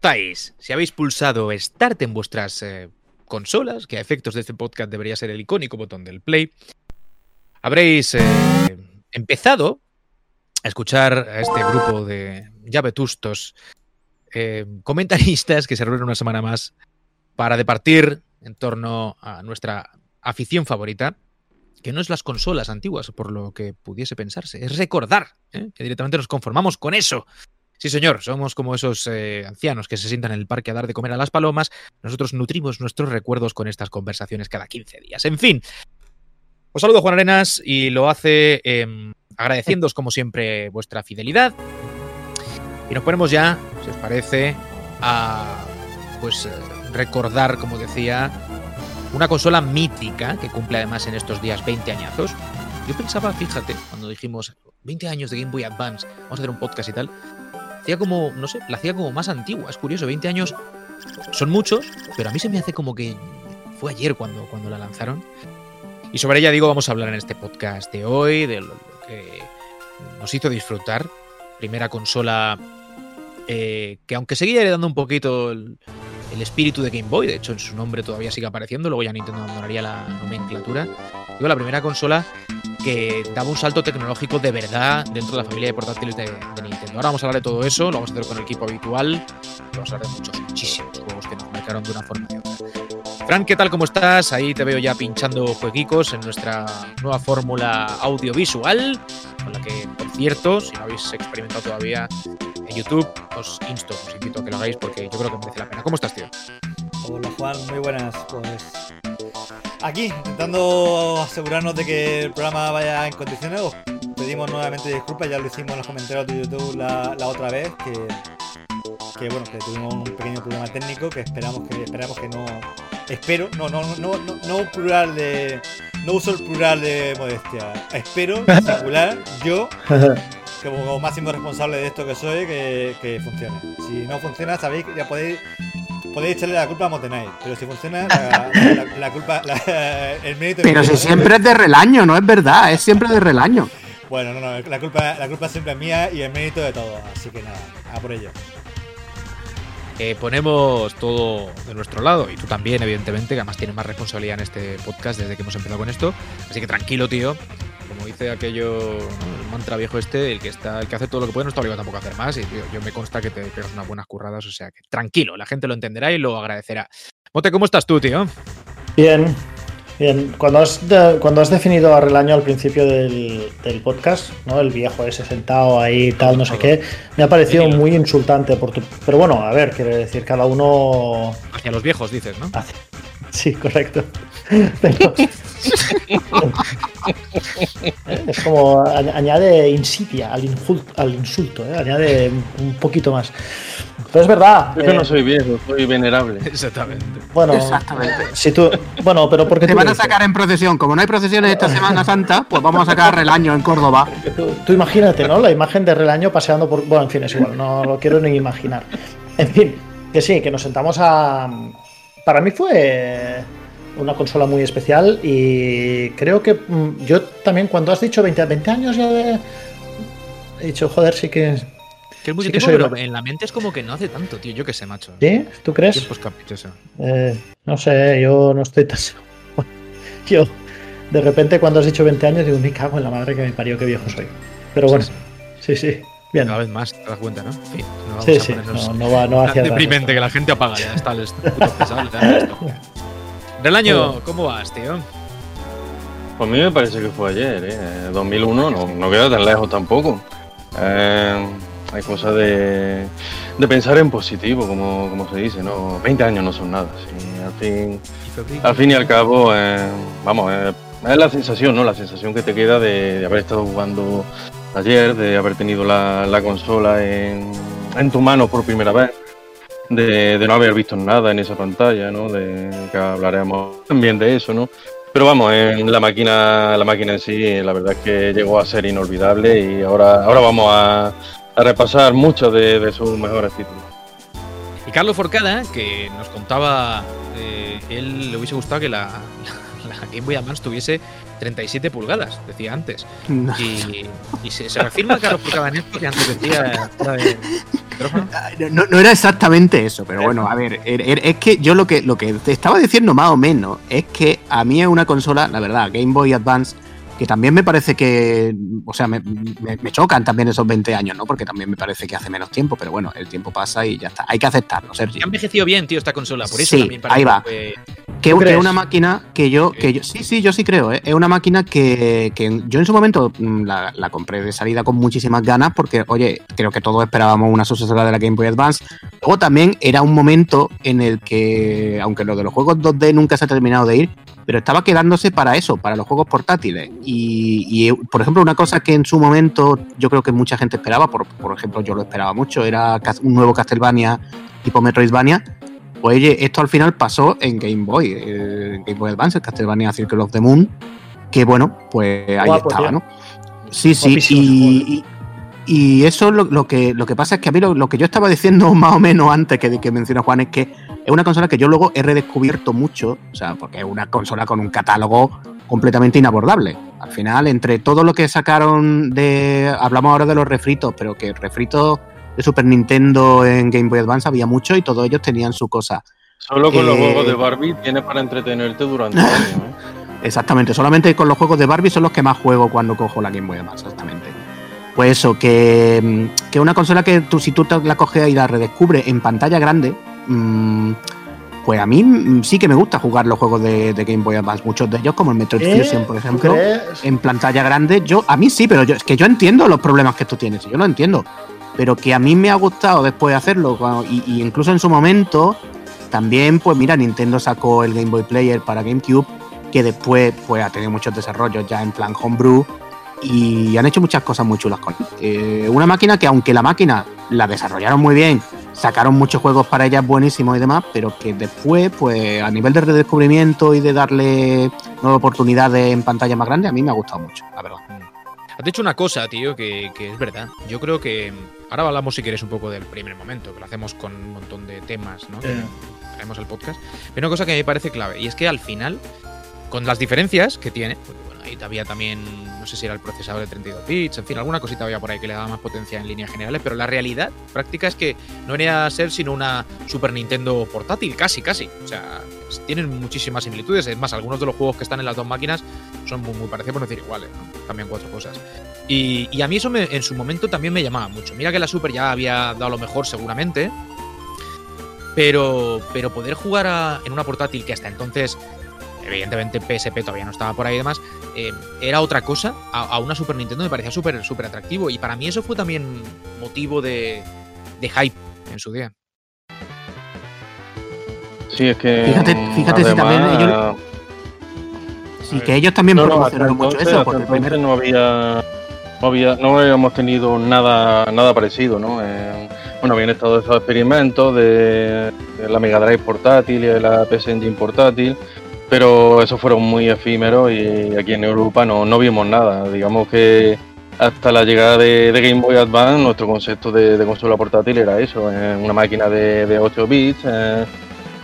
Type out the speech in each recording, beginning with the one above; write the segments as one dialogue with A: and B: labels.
A: estáis? Si habéis pulsado Start en vuestras eh, consolas, que a efectos de este podcast debería ser el icónico botón del play, habréis eh, empezado a escuchar a este grupo de ya vetustos eh, comentaristas que se reúnen una semana más para departir en torno a nuestra afición favorita, que no es las consolas antiguas, por lo que pudiese pensarse, es recordar que directamente nos conformamos con eso. Sí, señor, somos como esos eh, ancianos que se sientan en el parque a dar de comer a las palomas. Nosotros nutrimos nuestros recuerdos con estas conversaciones cada 15 días. En fin, os saludo Juan Arenas y lo hace eh, agradeciéndoos como siempre vuestra fidelidad. Y nos ponemos ya, si os parece, a pues eh, recordar, como decía, una consola mítica que cumple además en estos días 20 añazos. Yo pensaba, fíjate, cuando dijimos 20 años de Game Boy Advance, vamos a hacer un podcast y tal, hacía como, no sé, la hacía como más antigua. Es curioso, 20 años son muchos, pero a mí se me hace como que fue ayer cuando, cuando la lanzaron. Y sobre ella, digo, vamos a hablar en este podcast de hoy, de lo que nos hizo disfrutar. Primera consola eh, que aunque seguía heredando un poquito el, el, espíritu de Game Boy, de hecho en su nombre todavía sigue apareciendo, luego ya Nintendo abandonaría la nomenclatura. Digo, la primera consola que daba un salto tecnológico de verdad dentro de la familia de portátiles de, de, Nintendo. Ahora vamos a hablar de todo eso, lo vamos a hacer con el equipo habitual, vamos a hablar de muchos, muchísimos juegos que nos marcaron de una forma u otra. Fran, ¿qué tal? ¿Cómo estás? Ahí te veo ya pinchando jueguicos en nuestra nueva fórmula audiovisual, con la que, por cierto, si no habéis experimentado todavía en YouTube, os insto, os invito a que lo hagáis porque yo creo que merece la pena. ¿Cómo estás, tío?
B: Hola, Juan, muy buenas. Pues aquí, intentando asegurarnos de que el programa vaya en condiciones. Os pedimos nuevamente disculpas, ya lo hicimos en los comentarios de YouTube la, la otra vez, que, que, bueno, que tuvimos un pequeño problema técnico que esperamos que esperamos que no. Espero, no, no, no, no, no plural de. No uso el plural de modestia. Espero, singular, yo como máximo responsable de esto que soy, que, que, funcione. Si no funciona, sabéis que ya podéis podéis echarle la culpa a Motenay, pero si funciona, la, la, la culpa, la, el mérito.
C: Pero si siempre es de relaño, no es verdad, es siempre de relaño.
B: Bueno, no, no, la culpa, la culpa siempre es mía y el mérito de todo, así que nada, a por ello.
A: Eh, ponemos todo de nuestro lado y tú también, evidentemente, que además tienes más responsabilidad en este podcast desde que hemos empezado con esto. Así que tranquilo, tío, como dice aquello, el mantra viejo este, el que está, el que hace todo lo que puede no está obligado tampoco a hacer más. Y yo me consta que te pegas unas buenas curradas, o sea que tranquilo, la gente lo entenderá y lo agradecerá. Mote, ¿cómo estás tú, tío?
D: Bien, bien. Cuando has, de, cuando has definido a Relaño al principio del, del, podcast, ¿no? El viejo ese sentado ahí tal, no sé qué, me ha parecido muy insultante por tu. Pero bueno, a ver, quiere decir, cada uno.
A: Hacia los viejos, dices, ¿no?
D: Hacia... Sí, correcto. Pero... es como añade insidia al, insulto, al insulto ¿eh? añade un poquito más. Pero es verdad.
E: Yo eh, no soy viejo, soy venerable.
A: Exactamente.
D: Bueno,
C: Exactamente.
D: Si tú, bueno, pero porque
C: te van a sacar en procesión. Como no hay procesiones esta Semana Santa, pues vamos a sacar Relaño en Córdoba.
D: Tú, tú, imagínate, ¿no? La imagen de Relaño paseando por. Bueno, en fin, es igual, no lo quiero ni imaginar. En fin, que sí, que nos sentamos a. Para mí fue una consola muy especial y creo que mm, yo también cuando has dicho 20, 20 años ya de... he dicho, joder, sí que...
A: Que es sí tiempo, pero en la mente es como que no hace tanto, tío. Yo qué sé, macho.
D: ¿Sí? ¿Tú crees? Eh, no sé, yo no estoy tan Yo, de repente, cuando has dicho 20 años, digo, me cago en la madre que me parió, qué viejo soy. Pero bueno, sí, sí. sí. Bien.
A: Cada vez más, te das cuenta, ¿no? En fin, no
D: sí, sí. No, no, va, no va hacia
A: deprimente que la gente apaga ya. Está pesado, Del año, ¿cómo vas, tío?
E: Pues a mí me parece que fue ayer, ¿eh? 2001 no, no queda tan lejos tampoco. Eh, hay cosas de, de, pensar en positivo, como, como, se dice, ¿no? 20 años no son nada. Sí, al, fin, al fin y al cabo, eh, vamos, eh, es la sensación, ¿no? La sensación que te queda de, de haber estado jugando ayer, de haber tenido la, la consola en, en tu mano por primera vez de, de, no haber visto nada en esa pantalla, ¿no? De que hablaremos también de eso, ¿no? Pero vamos, en la máquina, la máquina en sí, la verdad es que llegó a ser inolvidable y ahora, ahora vamos a, a repasar muchos de, de, sus mejores títulos.
A: Y Carlos Forcada, que nos contaba, eh, él le hubiese gustado que la, la, la Game Boy Advance tuviese 37 pulgadas, decía antes.
C: No.
A: Y, y se, se reafirma Carlos por cada que antes decía micrófono.
C: No, no era exactamente eso, pero bueno, a ver, er- er- es que yo lo que, lo que te estaba diciendo más o menos es que a mí es una consola, la verdad, Game Boy Advance, que también me parece que, o sea, me, me- me chocan también esos 20 años, ¿no? Porque también me parece que hace menos tiempo, pero bueno, el tiempo pasa y ya está. Hay que aceptarlo, Sergio.
A: Ha envejecido bien, tío, esta consola. Por eso
C: Sí,
A: también parece
C: ahí va.
A: que
C: Que, una máquina que yo, que yo, sí, sí, yo sí creo, ¿eh? es una máquina que, que yo en su momento mm, la, la compré de salida con muchísimas ganas porque, oye, creo que todos esperábamos una sucesora de la Game Boy Advance. Luego también era un momento en el que, aunque lo de los juegos 2D nunca se ha terminado de ir, pero estaba quedándose para eso, para los juegos portátiles. Y, y, por ejemplo, una cosa que en su momento yo creo que mucha gente esperaba, por, por ejemplo, yo lo esperaba mucho, era un nuevo Castlevania tipo Metroidvania. Pues oye, esto al final pasó en Game Boy, eh, en Game Boy Advance, el Castlevania Circle of the Moon, que bueno, pues ahí
D: Guapo,
C: estaba,
D: tío.
C: ¿no? Sí, sí,
D: Guapísimo
C: y, y- eso lo, lo que, lo que pasa es que a mí lo, lo que yo estaba diciendo más o menos antes que, que menciona Juan es que es una consola que yo luego he redescubierto mucho, o sea, porque es una consola con un catálogo completamente inabordable. Al final, entre todo lo que sacaron de. Hablamos ahora de los refritos, pero que refritos de Super Nintendo en Game Boy Advance había mucho y todos ellos tenían su cosa.
E: Solo con los
C: Eh,
E: juegos de Barbie tienes para entretenerte durante años. ¿eh?
C: Exactamente, solamente con los juegos de Barbie son los que más juego cuando cojo la Game Boy Advance, exactamente. Pues eso, que, mm, que una consola que tú, si tú la coges y la redescubres en pantalla grande, mm, pues a mí mm, sí que me gusta jugar los juegos de, de Game Boy Advance, muchos de ellos, como el Metroid
D: ¿Eh?
C: Fusion, por
D: ¿Tú
C: ejemplo, en pantalla grande. Yo, a mí sí, pero yo, es que yo entiendo los problemas que tú tienes, yo lo entiendo. Pero que a mí me ha gustado después de hacerlo, y incluso en su momento, también, pues mira, Nintendo sacó el Game Boy Player para GameCube, que después pues, ha tenido muchos desarrollos ya en plan homebrew y han hecho muchas cosas muy chulas con él. Eh, una máquina que aunque la máquina la desarrollaron muy bien, sacaron muchos juegos para ella buenísimos y demás, pero que después, pues a nivel de redescubrimiento y de darle nuevas oportunidades en pantalla más grande, a mí me ha gustado mucho, la verdad.
A: Has dicho una cosa, tío, que, que es verdad. Yo creo que. Ahora hablamos, si quieres, un poco del primer momento, que lo hacemos con un montón de temas, ¿no?
B: Eh,
A: Traemos el podcast. Pero una cosa que me parece clave, y es que al final, con las diferencias que tiene, ahí había también, no sé si era el procesador de 32 bits, en fin, alguna cosita había por ahí que le daba más potencia en líneas generales, pero la realidad práctica es que no venía a ser sino una Super Nintendo portátil, casi, casi. O sea, tienen muchísimas similitudes. Es más, algunos de los juegos que están en las dos máquinas son muy, parecidos, por no decir iguales, ¿no? Cambian cuatro cosas. Y, a mí eso me- en su momento también me llamaba mucho. Mira que la Super ya había dado lo mejor seguramente, pero, pero poder jugar en una portátil que hasta entonces, evidentemente PSP todavía no estaba por ahí y demás, eh, era otra cosa, a, a una Super Nintendo me parecía súper súper atractivo. Y para mí eso fue también motivo de, de hype en su día.
E: Sí, es que.
C: Fíjate-
E: mm,
C: fíjate si también ellos- Sí, que ellos también
E: No, no, hasta
C: promocionaron mucho
E: entonces,
C: eso, porque el
E: entonces
C: primer...
E: no había. No, había, no habíamos tenido nada, nada parecido, ¿no? Eh, bueno, habían estado esos experimentos de, de la Mega Drive portátil y de la PS Engine portátil, pero esos fueron muy efímeros y aquí en Europa no, no vimos nada. Digamos que hasta la llegada de, Game Boy Advance, nuestro concepto de, consola portátil era eso, eh, una máquina de, de 8 bits. eh,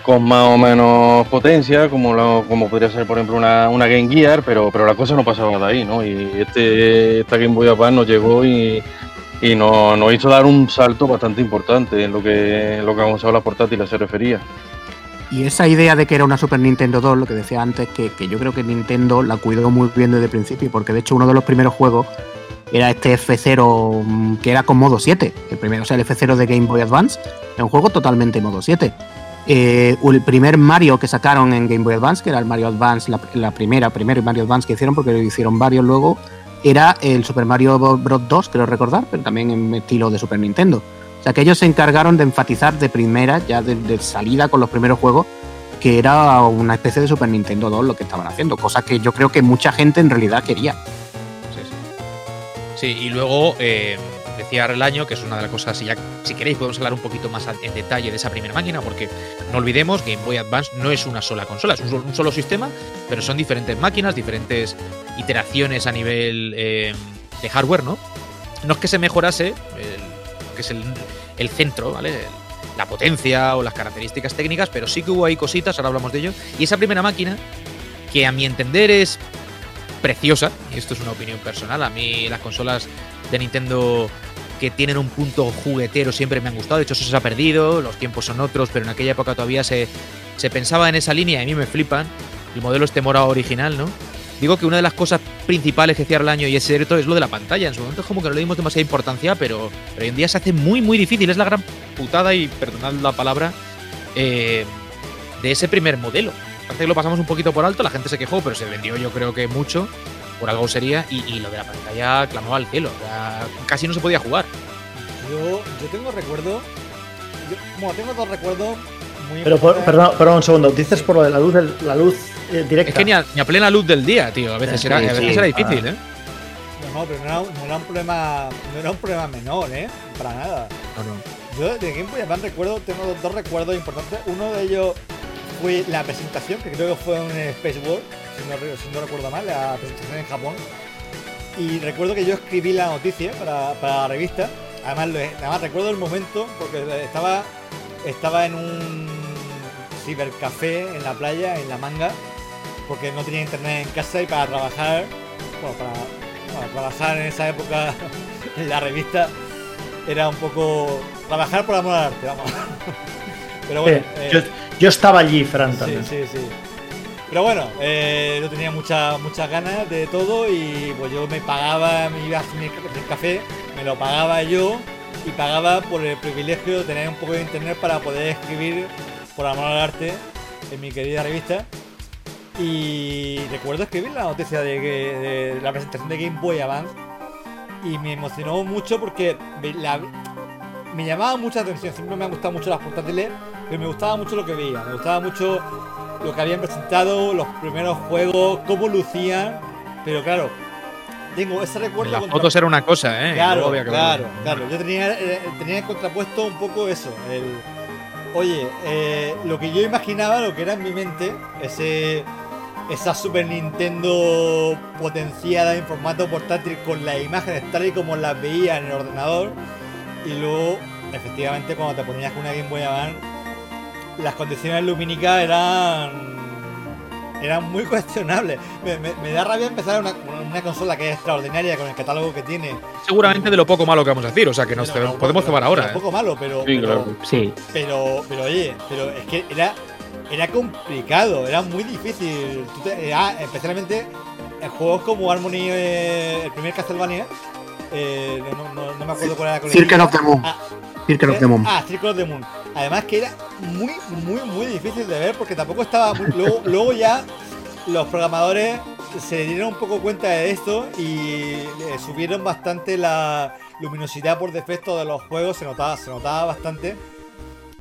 E: con más o menos potencia, como, lo- como podría ser, por ejemplo, una, una Game Gear, pero, pero la cosa no pasaba de ahí, ¿no? Y este, esta Game Boy Advance nos llegó y, y nos, nos hizo dar un salto bastante importante en lo que, lo que a consolas portátiles se refería.
C: Y esa idea de que era una Super Nintendo 2, lo que decía antes, que, que yo creo que Nintendo la cuidó muy bien desde el principio, porque de hecho uno de los primeros juegos era este F0 mm, que era con modo 7, el primero, o sea, el F0 de Game Boy Advance, era un juego totalmente modo 7. Eh, el primer Mario que sacaron en Game Boy Advance, que era el Mario Advance, la, la primera, primero Mario Advance que hicieron, porque lo hicieron varios luego, era el Super Mario Bros. 2, creo recordar, pero también en estilo de Super Nintendo. Sea que ellos se encargaron de enfatizar de primera, ya de, salida con los primeros juegos, que era una especie de Super Nintendo 2 lo que estaban haciendo, cosa que yo creo que mucha gente en realidad quería.
A: Sí, sí. Sí, y luego eh, decía Relaño, que es una de las cosas, si, ya, si queréis podemos hablar un poquito más en detalle de esa primera máquina, porque no olvidemos, Game Boy Advance no es una sola consola, es un, sol- un solo sistema, pero son diferentes máquinas, diferentes iteraciones a nivel eh, de hardware, ¿no? No es que se mejorase, el- que es el, centro, ¿vale? La potencia o las características técnicas, pero sí que hubo ahí cositas, ahora hablamos de ello. Y esa primera máquina, que a mi entender es preciosa, y esto es una opinión personal. A mí las consolas de Nintendo que tienen un punto juguetero siempre me han gustado. De hecho, eso se ha perdido, los tiempos son otros, pero en aquella época todavía se, se pensaba en esa línea y a mí me flipan. El modelo este morado original, ¿no? Digo que una de las cosas principales que cierra el año y es cierto es lo de la pantalla. En su momento es como que no le dimos demasiada importancia, pero, pero hoy en día se hace muy, muy difícil. Es la gran putada, y perdonad la palabra, eh, de ese primer modelo. Parece que lo pasamos un poquito por alto, la gente se quejó, pero se vendió yo creo que mucho, por algo sería, y, y lo de la pantalla clamó al cielo. O sea, casi no se podía jugar.
B: Yo, yo tengo recuerdo. Yo, bueno, tengo dos recuerdos muy
D: Pero, por- perdón, perdón, un segundo. Dices por lo de la luz, del- la luz eh, directa.
A: Es que ni a, ni a plena luz del día, tío. A veces
C: Sí,
A: era, a veces
C: sí.
A: era difícil,
C: Ah.
A: ¿eh?
B: No, no, pero no era, un- no era un problema. No era un problema menor, ¿eh? Para nada.
A: No, no.
B: Yo de Game Boy Advance recuerdo, tengo dos, dos recuerdos importantes. Uno de ellos fue la presentación, que creo que fue en Space World, si no, si no recuerdo mal, la presentación en Japón. Y recuerdo que yo escribí la noticia para, para la revista. Además, además recuerdo el momento, porque estaba, estaba en un cibercafé en la playa, en la manga, porque no tenía internet en casa y para trabajar, bueno, para, para trabajar en esa época en la revista era un poco trabajar por amor al arte, vamos. Pero bueno,
D: Sí,
B: eh,
D: yo, yo estaba allí, Fran,
B: sí,
D: también.
B: sí, sí. Pero bueno, eh, yo tenía muchas muchas ganas de todo y pues yo me pagaba, me iba a hacer mi café, me lo pagaba yo y pagaba por el privilegio de tener un poco de internet para poder escribir por amor al arte en mi querida revista. Y recuerdo escribir la noticia de, que- de la presentación de Game Boy Advance y me emocionó mucho porque me, la- me llamaba mucha atención. Siempre me han gustado mucho las portátiles, pero me gustaba mucho lo que veía. Me gustaba mucho lo que habían presentado, los primeros juegos, cómo lucían. Pero claro, tengo ese recuerdo.
A: Las
B: contra-
A: fotos era una cosa, ¿eh?
B: Claro,
A: que
B: claro,
A: verlo.
B: claro. Yo tenía, eh, tenía contrapuesto un poco eso. El, oye, eh, lo que yo imaginaba, lo que era en mi mente, ese, esa Super Nintendo potenciada en formato portátil con las imágenes tal y como las veía en el ordenador. Y luego, efectivamente, cuando te ponías con una Game Boy Advance, las condiciones lumínicas eran eran muy cuestionables. Me, me- me da rabia empezar una, una consola que es extraordinaria con el catálogo que tiene.
A: Seguramente de lo poco malo que vamos a decir, o sea que nos
B: Pero-
A: ce- podemos cebar ahora.
B: pero
A: ¿eh?
B: Un poco malo, pero.
E: Sí,
B: pero,
E: claro.
C: Sí,
B: pero, pero, oye, pero es que era, era complicado, era muy difícil. Era- especialmente en juegos como Harmony, eh, el primer Castlevania. eh, no, no- no me acuerdo cuál era la
C: Circle of the Moon.
B: Ah,
C: Circle of the Moon.
B: Ah, Circle of the Moon. Además que era muy, muy, muy difícil de ver porque tampoco estaba... muy- luego, luego ya los programadores se dieron un poco cuenta de esto y le subieron bastante la luminosidad por defecto de los juegos, se notaba, se notaba bastante.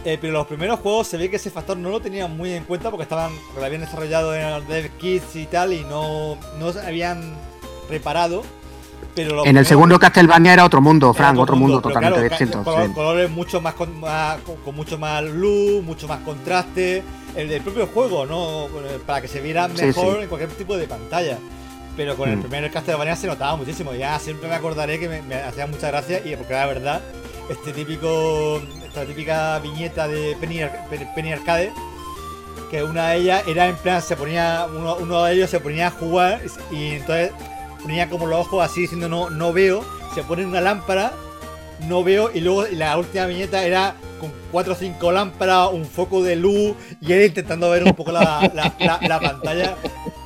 B: Eh, pero los primeros juegos se ve que ese factor no lo tenían muy en cuenta porque estaban porque lo habían desarrollado en los dev kits y tal y no, no se habían reparado. Pero
C: En el
B: primeros-
C: segundo Castlevania era otro mundo, Frank, otro mundo totalmente
B: claro,
C: distinto.
B: color-
C: sí.
B: colores mucho más con, más- con- con mucho más luz, mucho más contraste. El del propio juego, ¿no? Para que se viera mejor
C: sí.
B: en cualquier tipo de pantalla. Pero con el
C: Mm.
B: primer Castlevania se notaba muchísimo. Ya siempre me acordaré que me, me hacía mucha gracia y porque era verdad, este típico, esta típica viñeta de Penny, Penny Arcade, que una de ellas era en plan, se ponía, uno, uno de ellos se ponía a jugar y entonces ponía como los ojos así diciendo no, no veo, se pone una lámpara, no veo, y luego la última viñeta era con cuatro o cinco lámparas, un foco de luz, y él intentando ver un poco la, la- la- la pantalla.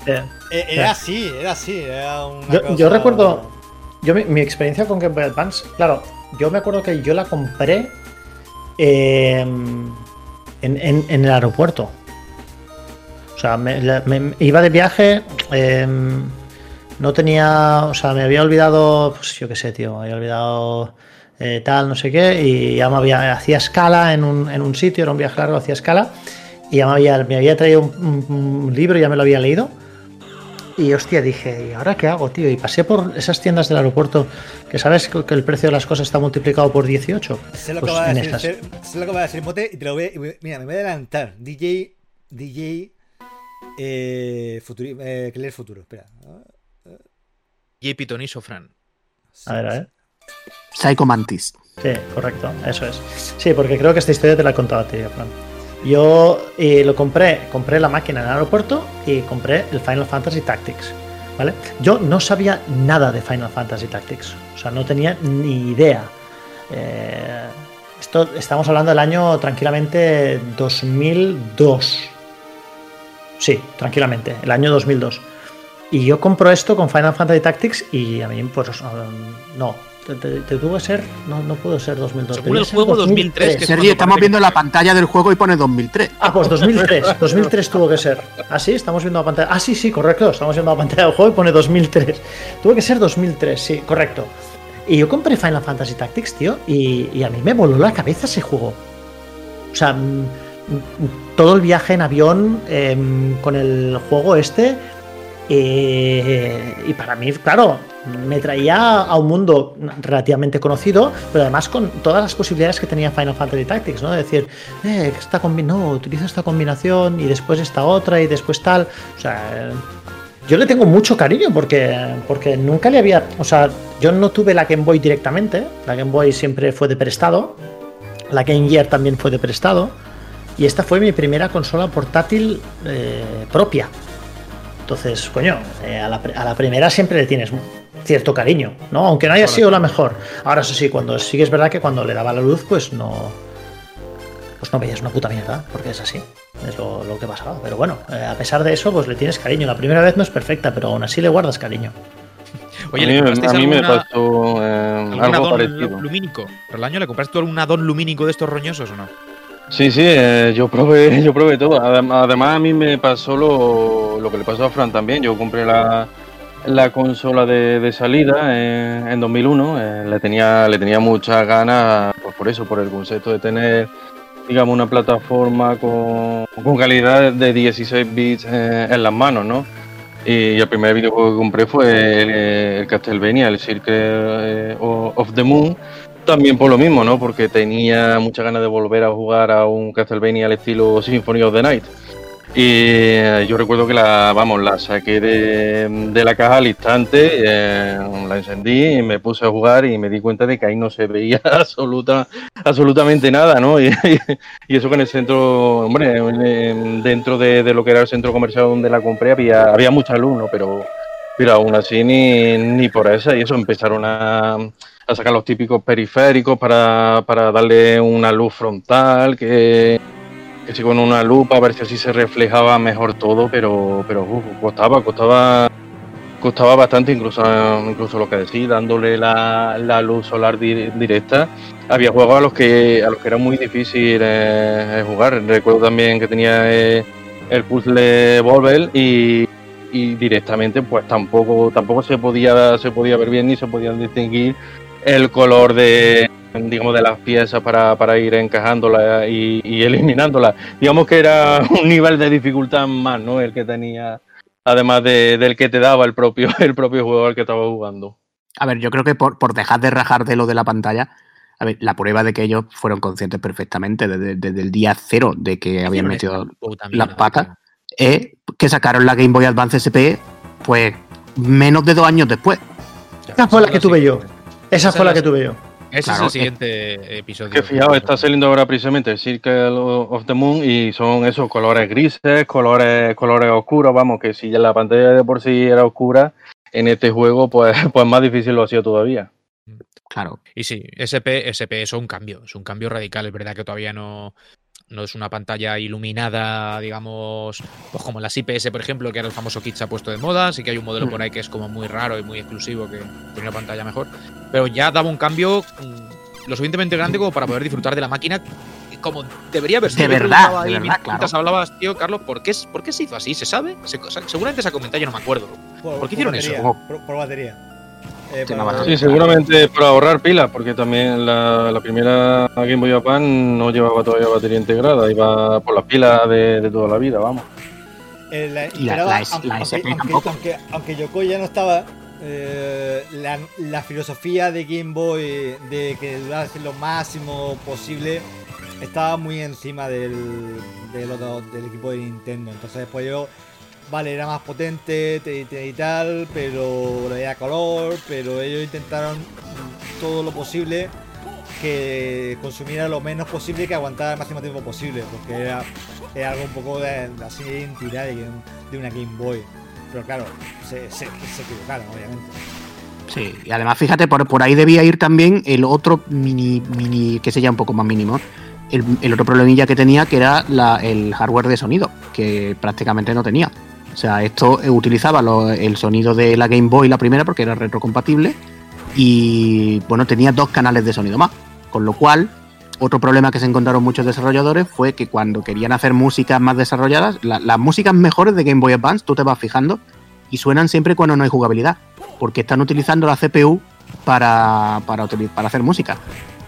D: Eh,
B: Era así, era así, era una
D: Yo-
B: cosa-
D: yo recuerdo- Yo, mi, mi experiencia con Game Boy Advance, claro, yo me acuerdo que yo la compré eh, en, en- en el aeropuerto. O sea, me, iba de viaje, eh, no tenía, o sea, me había olvidado, pues yo qué sé, tío, me había olvidado eh, tal, no sé qué, y ya me había, hacía escala en un, en un sitio, era un viaje largo, hacía escala, y ya me había, me había traído un, un- un libro, ya me lo había leído. Y hostia, dije, ¿y ahora qué hago, tío? Y pasé por esas tiendas del aeropuerto que sabes que el precio de las cosas está multiplicado por 18.
B: Sé lo,
D: Pues
B: que va a decir, sé, sé lo que va a decir Mote y te lo voy, voy- mira, me voy a adelantar. DJ, DJ, eh, futuri, eh, que lee el futuro, espera.
A: Y Pitoniso Fran.
D: A ver, a ver.
C: Psycho Mantis.
D: Sí, correcto, eso es. Sí, porque creo que esta historia te la he contado a ti, Fran. Yo eh, lo compré, compré la máquina en el aeropuerto y compré el Final Fantasy Tactics. ¿vale? Yo no sabía nada de Final Fantasy Tactics, o sea, no tenía ni idea. Eh, esto estamos hablando del año tranquilamente 2002. Sí, tranquilamente, el año 2002. Y yo compro esto con Final Fantasy Tactics y a mí, pues, um, no, te, te- te tuvo que ser, no, no puedo ser 2002.
A: Según el juego, 2003, que es
C: Sergio,
A: cuando
C: estamos viendo
A: que-
C: la pantalla del juego y pone 2003.
D: Ah, pues 2003. 2003 tuvo que ser. Ah, sí, estamos viendo la pantalla. Ah, sí, sí, correcto. Estamos viendo la pantalla del juego y pone 2003. Tuvo que ser 2003, sí, correcto. Y yo compré Final Fantasy Tactics, tío, y, y a mí me voló la cabeza ese juego. O sea, mm, mm, todo el viaje en avión em, con el juego este. Eh, y para mí, claro, me traía a un mundo relativamente conocido, pero además con todas las posibilidades que tenía Final Fantasy Tactics, ¿no? De decir, eh, esta no, utilizo esta combinación y después esta otra y después tal. O sea, yo le tengo mucho cariño porque, porque nunca le había. O sea, yo no tuve la Game Boy directamente. La Game Boy siempre fue de prestado. La Game Gear también fue de prestado. Y esta fue mi primera consola portátil eh, propia. Entonces, coño, eh, a, la, a, la, primera siempre le tienes cierto cariño, ¿no? Aunque no haya sido la mejor. Ahora eso sí, cuando sí que es verdad que cuando le daba la luz, pues no. Pues no veías una puta mierda, porque es así. Es lo, lo que pasaba. Pero bueno, eh, a pesar de eso, pues le tienes cariño. La primera vez no es perfecta, pero aún así le guardas cariño.
A: Oye,
E: a
A: ¿le
E: mí,
A: comprasteis
E: a mí
A: alguna,
E: me pasó eh,
A: algún
E: algo
A: adón
E: parecido.
A: lumínico? ¿Por el año le compraste tú algún adón lumínico de estos roñosos o no?
E: Sí, sí, eh, yo probé, yo probé todo. Adem- Además, a mí me pasó lo, lo que le pasó a Fran también. Yo compré la, la consola de, de salida en, en 2001. eh, le tenía, le tenía muchas ganas, pues por eso, por el concepto de tener, digamos, una plataforma con, con calidad de 16 bits en las manos, ¿no? Y el primer videojuego que compré fue el, el Castlevania, el Circle eh, of the Moon. También por lo mismo, ¿no? Porque tenía muchas ganas de volver a jugar a un Castlevania al estilo Symphony of the Night. Y eh, yo recuerdo que la, vamos, la saqué de, de la caja al instante, eh, la encendí y me puse a jugar y me di cuenta de que ahí no se veía absoluta, absolutamente nada, ¿no? Y, y eso que en el centro, hombre, en- dentro de, de lo que era el centro comercial donde la compré había, había mucha luz, ¿no? Pero, pero aún así ni, ni por esa y eso empezaron a, a sacar los típicos periféricos para, para darle una luz frontal, que, que sí con una lupa a ver si así se reflejaba mejor todo, pero, pero uf, costaba, costaba, costaba bastante, incluso, incluso lo que decía, dándole la, la luz solar di- directa. Había juegos a los que a los que era muy difícil eh, jugar. Recuerdo también que tenía eh, el puzzle Volver y, y directamente pues tampoco tampoco se podía se podía ver bien ni se podían distinguir el color de digamos de las piezas para, para ir encajándolas y, y eliminándolas digamos que era un nivel de dificultad más no el que tenía además de- del que te daba el propio el propio juego al que estaba jugando
C: A ver, yo creo que por, por dejar de rajar de lo de la pantalla, a ver, la prueba de que ellos fueron conscientes perfectamente desde, desde el día cero de que habían metido las patas, es que sacaron la Game Boy Advance SP, pues menos de dos años después.
D: Esa fue la que tuve yo. Esa
A: Esa
D: fue la
A: es
D: que tuve yo.
A: Ese
C: Claro,
A: es el
C: eh,
A: siguiente episodio.
E: que fijaos está saliendo ahora precisamente el Circle of the Moon y son esos colores grises colores colores oscuros vamos que si ya la pantalla de por sí era oscura en este juego pues pues más difícil lo ha sido todavía
C: Claro.
A: Y sí, SP, SP es un cambio, es un cambio radical. Es verdad que todavía no, no es una pantalla iluminada, digamos, pues como las IPS, por ejemplo, que ahora el famoso kit se ha puesto de moda. Sí que hay un modelo
C: Mm.
A: por ahí que es como muy raro y muy exclusivo, que tiene una pantalla mejor. Pero ya daba un cambio mm, lo suficientemente grande como para poder disfrutar de la máquina como debería haber sido.
C: De verdad, de verdad, claro.
A: hablabas, tío, Carlos, ¿por qué, es- ¿por qué se hizo así? ¿Se sabe? Se- seguramente se ha comentado, yo no me acuerdo. ¿Por qué hicieron eso?
B: por batería. Eh,
C: Sí,
B: para-
C: no,
E: sí seguramente para ahorrar pilas porque también la, la primera Game Boy Japan no llevaba todavía batería integrada iba por las pilas de, de toda la vida vamos
B: Eh, la,
C: Y la- la
B: aunque,
C: la
B: aunque-
C: SP
B: aunque-
C: tampoco.
B: aunque- aunque Yoko ya no estaba, eh, la, la filosofía de Game Boy de que durase lo máximo posible estaba muy encima del, de lo- del equipo de Nintendo. Entonces, pues yo, vale, era más potente te- te- y tal, pero le da color, pero ellos intentaron todo lo posible que consumiera lo menos posible y que aguantara el máximo tiempo posible, porque era, era algo un poco de, de así de identidad de, una Game Boy. pero claro, se, se, equivocaron, obviamente.
C: Sí, y además fíjate, por, por ahí debía ir también el otro mini, mini, que sería un poco más mínimo, el, el otro problemilla que tenía, que era el hardware de sonido, que prácticamente no tenía. O sea, esto eh, utilizaba el sonido de la Game Boy, la primera, porque era retrocompatible, y bueno, tenía dos canales de sonido más. Con lo cual, otro problema que se encontraron muchos desarrolladores fue que cuando querían hacer músicas más desarrolladas, la- las músicas mejores de Game Boy Advance, tú te vas fijando, y suenan siempre cuando no hay jugabilidad, porque están utilizando la CPU para, para, para hacer música.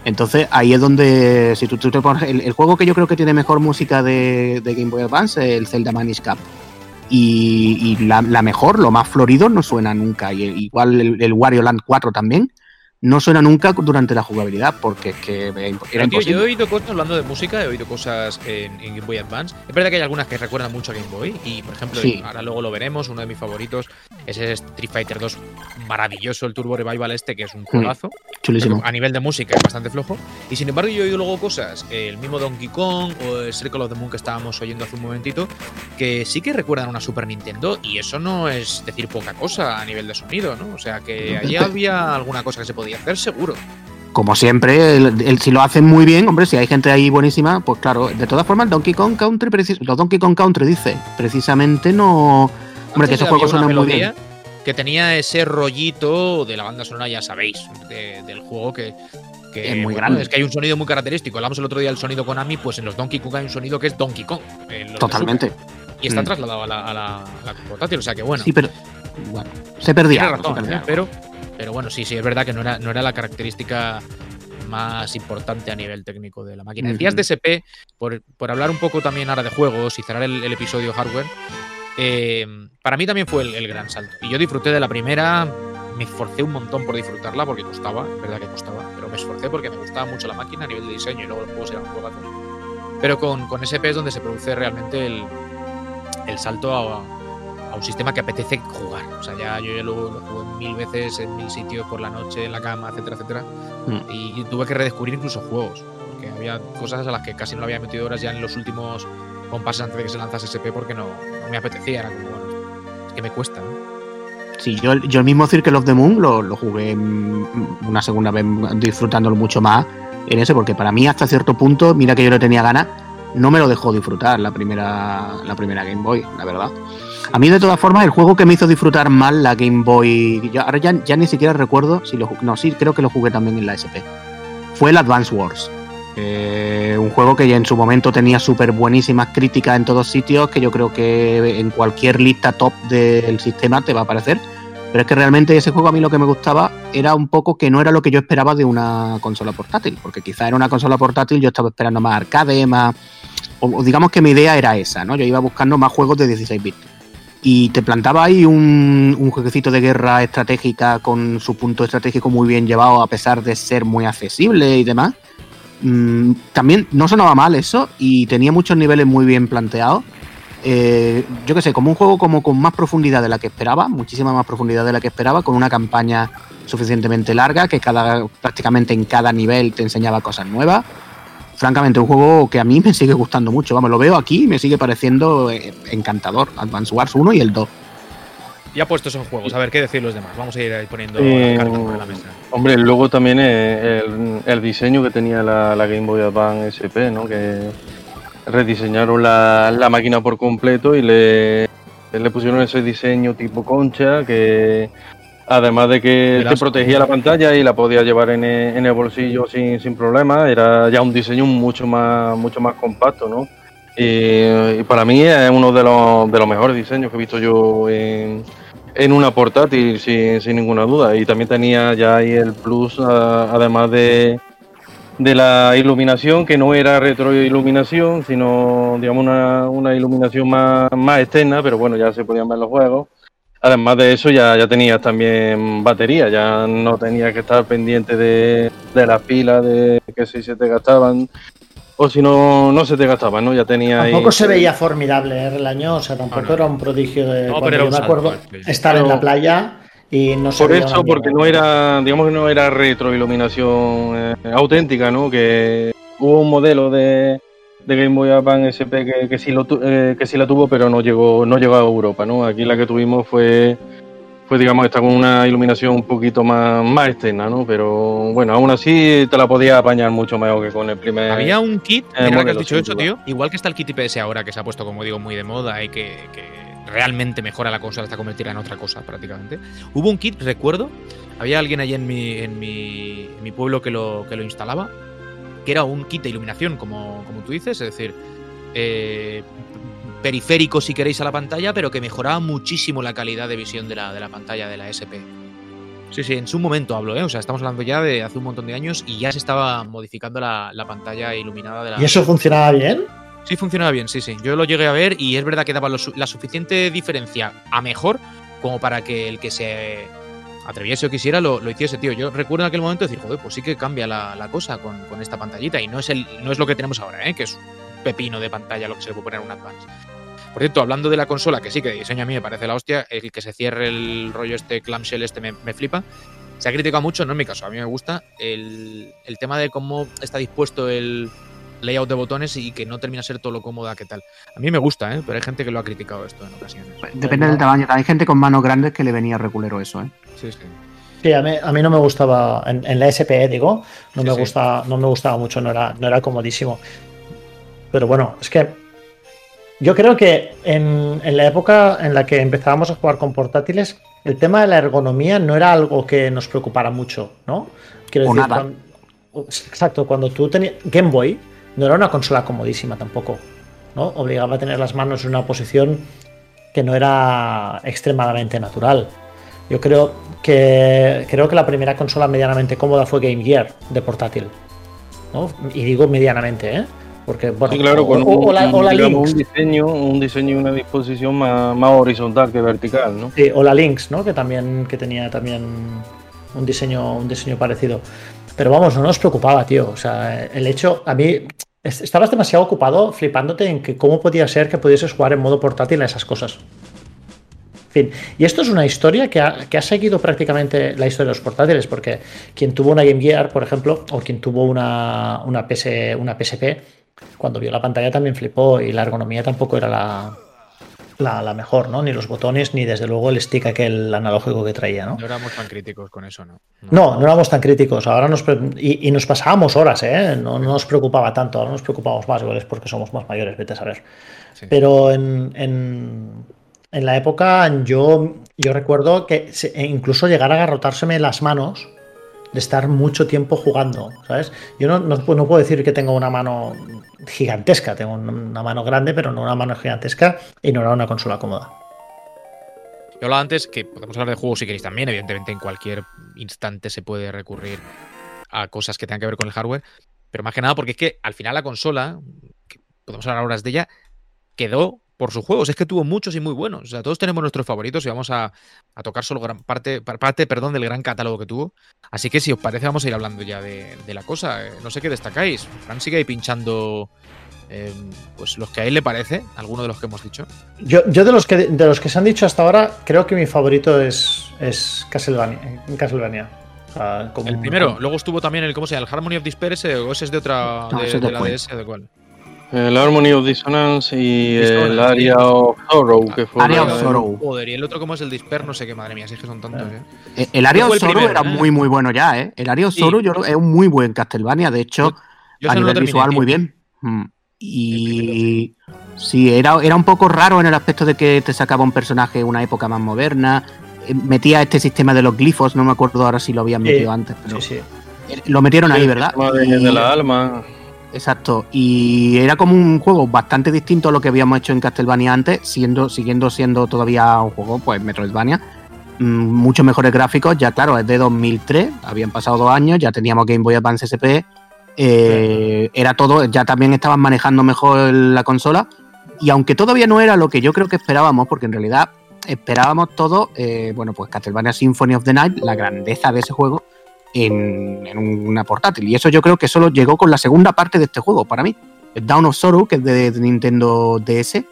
C: Entonces ahí es donde, si tú, te pones, el, juego que yo creo que tiene mejor música de, Game Boy Advance el Zelda Manish Cap. Y, y la, la mejor, lo más florido, no suena nunca. Y igual el, el Wario Land 4 también, no suena nunca durante la jugabilidad, porque es que era
A: Pero, tío, yo he oído cosas, hablando de música, he oído cosas en, en Game Boy Advance. Es verdad que hay algunas que recuerdan mucho a Game Boy. Y, por ejemplo,
C: Sí.
A: ahora luego lo veremos, uno de mis favoritos es Street Fighter 2 maravilloso, el Turbo Revival este, que es un juegazo.
C: Chulísimo.
A: Pero a nivel de música es bastante flojo. Y sin embargo, yo he oído luego cosas, el mismo Donkey Kong o el Circle of the Moon que estábamos oyendo hace un momentito, que sí que recuerdan a una Super Nintendo. Y eso no es decir poca cosa a nivel de sonido, ¿no? O sea, que allí había alguna cosa que se podía hacer, seguro.
C: Como siempre, el- el- si lo hacen muy bien, hombre, si hay gente ahí buenísima, pues claro. De todas formas, Donkey Kong Country, los Donkey Kong Country dice, precisamente no. Hombre, que esos juegos suenan muy bien.
A: Que tenía ese rollito de la banda sonora, ya sabéis, de- del juego que. que,
C: Es muy
A: bueno,
C: grande.
A: Es que hay un sonido muy característico. Hablamos el otro día del sonido Konami, pues en los Donkey Kong hay un sonido que es Donkey Kong. de
C: Totalmente.
A: Y está
C: Mm.
A: trasladado a la, a la- a la portátil. O sea que bueno.
C: Sí, pero. Bueno, se perdía. Se perdía
A: ¿eh? pero, pero bueno, sí, sí, es verdad que no era, no era la característica más importante a nivel técnico de la máquina. Decías
C: Ujú.
A: DSP, por, por hablar un poco también ahora de juegos y cerrar el, el episodio hardware, eh, para mí también fue el, el gran salto. Y yo disfruté de la primera, me esforcé un montón por disfrutarla porque costaba, es verdad que costaba, pero me esforcé porque me gustaba mucho la máquina a nivel de diseño y luego los juegos eran juegazos. Pero con, con SP es donde se produce realmente el, el salto a, a un sistema que apetece jugar. O sea, ya yo ya lo, lo jugué mil veces en mil sitios por la noche, en la cama, etcétera, etcétera.
C: Mm.
A: Y, y tuve que redescubrir incluso juegos. Porque había cosas a las que casi no le había metido horas ya en los últimos compases antes de que se lanzase SP porque no, me apetecía. Era como, bueno, es que me cuesta, ¿no?
C: Sí, yo, yo el mismo Circle of the Moon lo, lo jugué una segunda vez disfrutándolo mucho más en ese, porque para mí hasta cierto punto, mira que yo le tenía ganas, no me lo dejó disfrutar la primera, la primera Game Boy, la verdad. A mí de todas formas el juego que me hizo disfrutar más la Game Boy, ahora ya, ya ni siquiera recuerdo si lo jugué, no, sí, creo que lo jugué también en la SP, fue el Advance Wars. Eh, un juego que ya en su momento tenía súper buenísimas críticas en todos sitios, que yo creo que en cualquier lista top del sistema te va a aparecer. Pero es que realmente ese juego a mí lo que me gustaba era un poco que no era lo que yo esperaba de una consola portátil, porque quizá era una consola portátil, yo estaba esperando más arcade, más... O, digamos que mi idea era esa, ¿no? Yo iba buscando más juegos de 16 bits. Y te plantaba ahí un, un jueguecito de guerra estratégica con su punto estratégico muy bien llevado, a pesar de ser muy accesible y demás. Mm, también no sonaba mal eso y tenía muchos niveles muy bien planteados. Eh, yo qué sé, como un juego como con más profundidad de la que esperaba, muchísima más profundidad de la que esperaba, con una campaña suficientemente larga, que cada, prácticamente en cada nivel te enseñaba cosas nuevas. Francamente, un juego que a mí me sigue gustando mucho. Vamos, lo veo aquí y me sigue pareciendo eh, encantador. Advance Wars 1 y el 2.
A: Ya puestos en juegos, a ver qué decir los demás. Vamos a ir poniendo
E: Eh,
A: las cartas sobre la mesa.
E: Hombre, luego también eh, el, el diseño que tenía la, la Game Boy Advance SP, ¿no? Que rediseñaron la, la máquina por completo y le, le pusieron ese diseño tipo concha que además de que te protegía la pantalla y la podía llevar en el, en el bolsillo sin, sin problema, era ya un diseño mucho más, mucho más compacto, ¿no? Y, y para mí es uno de los, de los mejores diseños que he visto yo en, en una portátil, sin, ninguna duda. Y también tenía ya ahí el plus, a- además de, de la iluminación, que no era retroiluminación, sino, digamos, una, una iluminación más, más externa, pero bueno, ya se podían ver los juegos. Además de eso, ya, ya tenías también batería, ya no tenías que estar pendiente de, de las pilas, de que si se te gastaban o si no, no se te gastaban, ¿no? Ya tenía ahí.
D: Tampoco se veía formidable ¿eh? el año, o sea, tampoco
A: No, no.
D: era un prodigio de.
A: No, pero
D: yo me acuerdo estar en la playa y no se
E: Por
D: veía
E: eso, porque no era, digamos que no era retroiluminación eh, auténtica, ¿no? Que hubo un modelo de, de Game Boy Advance SP que, que sí lo tu- eh, que sí la tuvo, pero no llegó, no llegó a Europa, ¿no? Aquí la que tuvimos fue, fue digamos, esta con una iluminación un poquito más, más externa, ¿no? Pero bueno, aún así te la podía apañar mucho mejor que con el primer.
A: Había un kit,
E: eh,
A: mira que has dicho eso, tío. Igual que está el kit IPS ahora, que se ha puesto, como digo, muy de moda y que, que realmente mejora la consola hasta convertirla en otra cosa, prácticamente. Hubo un kit, recuerdo, había alguien allí en mi, en mi, en mi pueblo que lo, que lo instalaba, que era un kit de iluminación, como, como tú dices, es decir, eh, periférico si queréis a la pantalla, pero que mejoraba muchísimo la calidad de visión de la, de la pantalla de la SP. Sí, sí, en su momento hablo, ¿eh? O sea, estamos hablando ya de hace un montón de años y ya se estaba modificando la, la pantalla iluminada de la.
D: ¿Y eso funcionaba bien?
A: Sí, funcionaba bien, sí, sí. Yo lo llegué a ver y es verdad que daba lo la suficiente diferencia a mejor como para que el que se atreviese o quisiera lo, lo hiciese, tío. Yo recuerdo en aquel momento decir, joder, pues sí que cambia la, la cosa con, con esta pantallita y no es, el, no es lo que tenemos ahora, ¿eh? Que es pepino de pantalla lo que se le puede poner a un Advance. Por cierto, hablando de la consola, que sí que de diseño a mí me parece la hostia, el que se cierre el rollo este clamshell este me, me flipa. Se ha criticado mucho, no en mi caso, a mí me gusta el, el tema de cómo está dispuesto el layout de botones y que no termina de ser todo lo cómoda que tal. A mí me gusta, ¿eh? pero hay gente que lo ha criticado esto en ocasiones.
C: Depende del tamaño. Hay gente con manos grandes que le venía reculero eso, ¿eh?
A: Sí, sí.
D: Sí, a mí, a mí no me gustaba, en, en la SPE digo, no,
A: Sí,
D: me
A: sí.
D: gusta, no me gustaba mucho, no era, no era comodísimo. Pero bueno, es que yo creo que en, en la época en la que empezábamos a jugar con portátiles, el tema de la ergonomía no era algo que nos preocupara mucho, ¿no? Quiero
C: O
D: decir,
C: nada.
D: cuan- exacto, cuando tú tenías Game Boy, no era una consola comodísima tampoco, ¿no? Obligaba a tener las manos en una posición que no era extremadamente natural. Yo creo que creo que la primera consola medianamente cómoda fue Game Gear de portátil. ¿no? Y digo medianamente, ¿eh? Porque, bueno,
E: Sí, claro, con
D: o-
E: un,
D: o la, o la
E: un diseño, un diseño y una disposición más, más horizontal que vertical, ¿no?
D: sí, o la Lynx, ¿no? Que también que tenía también un diseño, un diseño parecido. Pero vamos, no nos preocupaba, tío. O sea, el hecho, a mí es- estabas demasiado ocupado flipándote en que cómo podía ser que pudieses jugar en modo portátil a esas cosas. En fin, y esto es una historia que ha, que ha seguido prácticamente la historia de los portátiles, porque quien tuvo una Game Gear, por ejemplo, o quien tuvo una, una, PS, una PSP, cuando vio la pantalla también flipó y la ergonomía tampoco era la, la, la mejor, ¿no? Ni los botones, ni desde luego el stick aquel analógico que traía, ¿no?
A: No éramos tan críticos con eso, ¿no?
D: No, no éramos tan críticos. Ahora nos y, y nos pasábamos horas, ¿eh? No, no nos preocupaba tanto. Ahora nos preocupamos más, igual es porque somos más mayores, vete a saber.
A: Sí.
D: Pero en, en- en la época yo, yo recuerdo que e incluso llegar a agarrotárseme las manos de estar mucho tiempo jugando, ¿sabes? Yo no, no pu- no puedo decir que tengo una mano gigantesca, tengo un- una mano grande, pero no una mano gigantesca y no era una consola cómoda.
A: Yo hablaba antes que podemos hablar de juegos si queréis también, evidentemente en cualquier instante se puede recurrir a cosas que tengan que ver con el hardware, pero más que nada porque es que al final la consola, que podemos hablar horas de ella, quedó por sus juegos, es que tuvo muchos y muy buenos, o sea, todos tenemos nuestros favoritos y vamos a, a tocar solo gran parte, par- parte perdón, del gran catálogo que tuvo, así que si os parece vamos a ir hablando ya de, de la cosa, Eh, no sé qué destacáis, Fran sigue ahí pinchando eh, pues los que a él le parece, alguno de los que hemos dicho.
D: Yo, yo de los que de los que se han dicho hasta ahora, creo que mi favorito es, es Castlevania. Castlevania. O sea, como
A: El primero, luego estuvo también el, ¿cómo se llama? ¿El Harmony of Despair ese o ese es de otra,
C: No,
A: de, la. DS de cuál?
E: El Harmony of Dissonance y
A: Dissonance,
E: el Area of Sorrow, que fue
C: Area of Sorrow.
A: Joder, y el otro como es el Despair, no sé qué, madre mía, si es que son tantos. ¿eh?
C: Eh, El Area
A: Yo
C: of
A: el
C: Sorrow
A: primero,
C: era
A: ¿eh?
C: muy, muy bueno ya, ¿eh? El Area of
A: Sí.
C: Sorrow yo es un muy buen Castlevania. De hecho,
A: Yo
C: a
A: no lo
C: nivel visual muy bien. Mm. Y sí, era, era un poco raro en el aspecto de que te sacaba un personaje en una época más moderna. Eh, Metía este sistema de los glifos, no me acuerdo ahora si lo habían
D: Sí,
C: metido antes, pero
D: Sí, sí.
C: lo metieron ahí,
E: el
C: ¿verdad?
E: sistema De,
C: Y-
E: de la alma.
C: Exacto. Y era como un juego bastante distinto a lo que habíamos hecho en Castlevania antes, siendo, siguiendo siendo todavía un juego, pues Metroidvania. Mm, Muchos mejores gráficos, ya claro, es de 2003, habían pasado dos años, ya teníamos Game Boy Advance SP, eh, era todo, ya también estaban manejando mejor la consola. Y aunque todavía no era lo que yo creo que esperábamos, porque en realidad esperábamos todo, eh, bueno, pues Castlevania Symphony of the Night, la grandeza de ese juego, en, en una portátil. Y eso yo creo que solo llegó con la segunda parte de este juego, para mí. El Down of Sorrow, que es de, de Nintendo DS,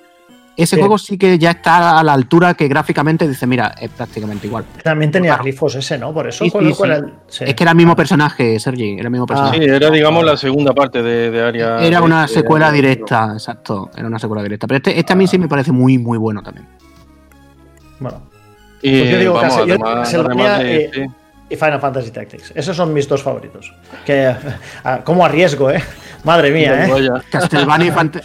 C: ese
D: Sí.
C: juego sí que ya está a la altura que gráficamente dice, mira, es prácticamente igual.
D: También tenía
C: Claro.
D: grifos ese, ¿no? Por eso.
C: Sí,
D: ¿cuál-
C: sí,
D: cuál
C: sí.
D: era el- sí.
C: Es que era el mismo personaje, Sergi, era el mismo personaje.
E: Sí, era digamos la segunda parte de, de Aria.
C: Era una
E: de-
C: secuela
E: de-
C: directa, exacto. Era una secuela directa. Pero este, este a mí sí me parece muy, muy bueno también.
D: Bueno,
E: Y
D: Pues yo digo
E: vamos,
D: yo-
E: además,
D: Castlevania,
E: además de-
D: eh,
E: sí.
D: Y Final Fantasy Tactics. Esos son mis dos favoritos. Que, ah, ¿Cómo arriesgo, eh? Madre mía, eh.
C: Castlevania y Fant-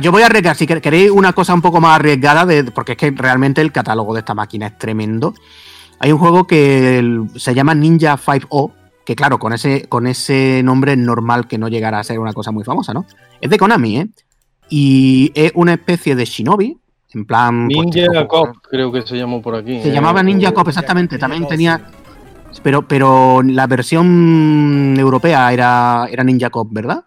C: yo voy a arriesgar, si quer- queréis una cosa un poco más arriesgada, de, porque es que realmente el catálogo de esta máquina es tremendo. Hay un juego que se llama Ninja 5O, que claro, con ese, con ese nombre es normal que no llegara a ser una cosa muy famosa, ¿no? Es de Konami, ¿eh? Y es una especie de shinobi, en plan... pues,
E: Ninja
C: tipo-
E: Cop, creo que se llamó por aquí.
C: Se
E: eh.
C: llamaba Ninja Cop, exactamente. También tenía... Pero, pero la versión europea era, era Ninja Cop, ¿verdad?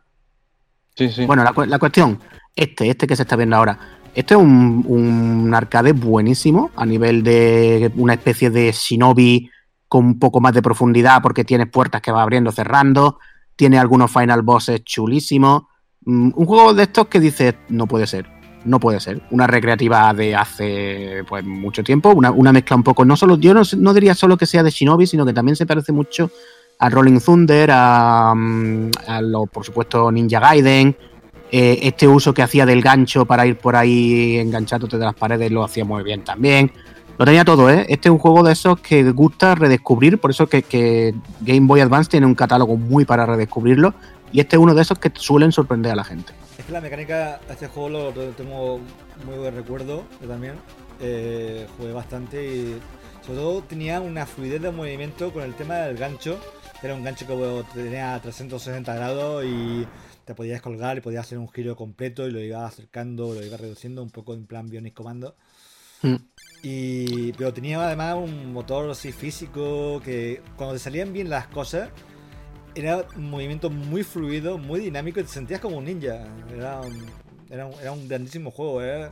E: Sí, sí.
C: Bueno, la, la cuestión, este, este que se está viendo ahora, este es un, un arcade buenísimo a nivel de una especie de shinobi con un poco más de profundidad porque tienes puertas que va abriendo, cerrando, tiene algunos final bosses chulísimos. Mm, Un juego de estos que dices, no puede ser, no puede ser. Una recreativa de hace pues mucho tiempo, una, una mezcla un poco, no solo, yo no, no diría solo que sea de shinobi, sino que también se parece mucho a Rolling Thunder, a, mm, a lo, por supuesto, Ninja Gaiden. Eh, este uso que hacía del gancho para ir por ahí enganchándote de las paredes lo hacía muy bien también. Lo tenía todo, ¿eh? Este es un juego de esos que gusta redescubrir, por eso que, que Game Boy Advance tiene un catálogo muy para redescubrirlo. Y este es uno de esos que suelen sorprender a la gente.
B: Es que la mecánica de este juego lo, tengo muy buen recuerdo. Yo también eh, jugué bastante y sobre todo tenía una fluidez de movimiento con el tema del gancho. Era un gancho que tenía 360 grados y te podías colgar y podías hacer un giro completo y lo ibas acercando, lo ibas reduciendo un poco en plan Bionic Commando.
C: Mm.
B: Y, pero tenía además un motor así físico que cuando te salían bien las cosas era un movimiento muy fluido, muy dinámico y te sentías como un ninja. Era un, era un, era un grandísimo juego, ¿eh?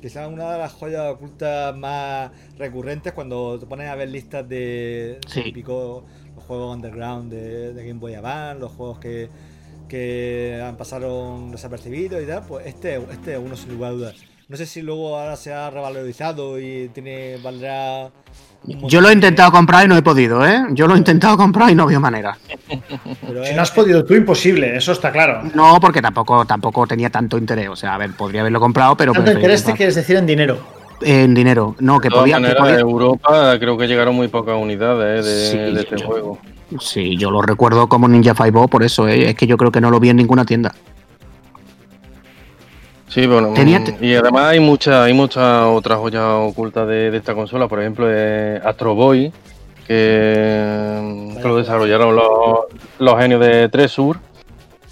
B: Quizás una de las joyas ocultas más recurrentes cuando te pones a ver listas de
C: Sí.
B: típico, los juegos underground de, de Game Boy Advance, los juegos que, que han pasaron desapercibidos y tal, pues este, este es uno sin lugar a dudas. No sé si luego ahora se ha revalorizado y tiene valdrá.
C: Yo lo he intentado comprar y no he podido, ¿eh? Yo lo he intentado comprar y no había manera.
B: pero
D: Si
B: es-
D: no has podido tú, imposible, eso está claro.
C: No, porque tampoco, tampoco tenía tanto interés. O sea, a ver, podría haberlo comprado, pero
D: Tanto interés te quieres decir en dinero.
C: en dinero. No, que
E: de todas
C: podía, que
E: maneras,
C: podía-
E: Europa creo que llegaron muy pocas unidades eh, de,
C: Sí,
E: de este
C: yo-
E: juego.
C: Sí, yo lo recuerdo como Ninja 5 por eso, ¿eh? es que yo creo que no lo vi en ninguna tienda.
E: Sí, bueno, mm, y además hay muchas hay muchas otras joyas ocultas de, de esta consola, por ejemplo, eh, Astro Boy, que, que lo desarrollaron los, los genios de Tresur,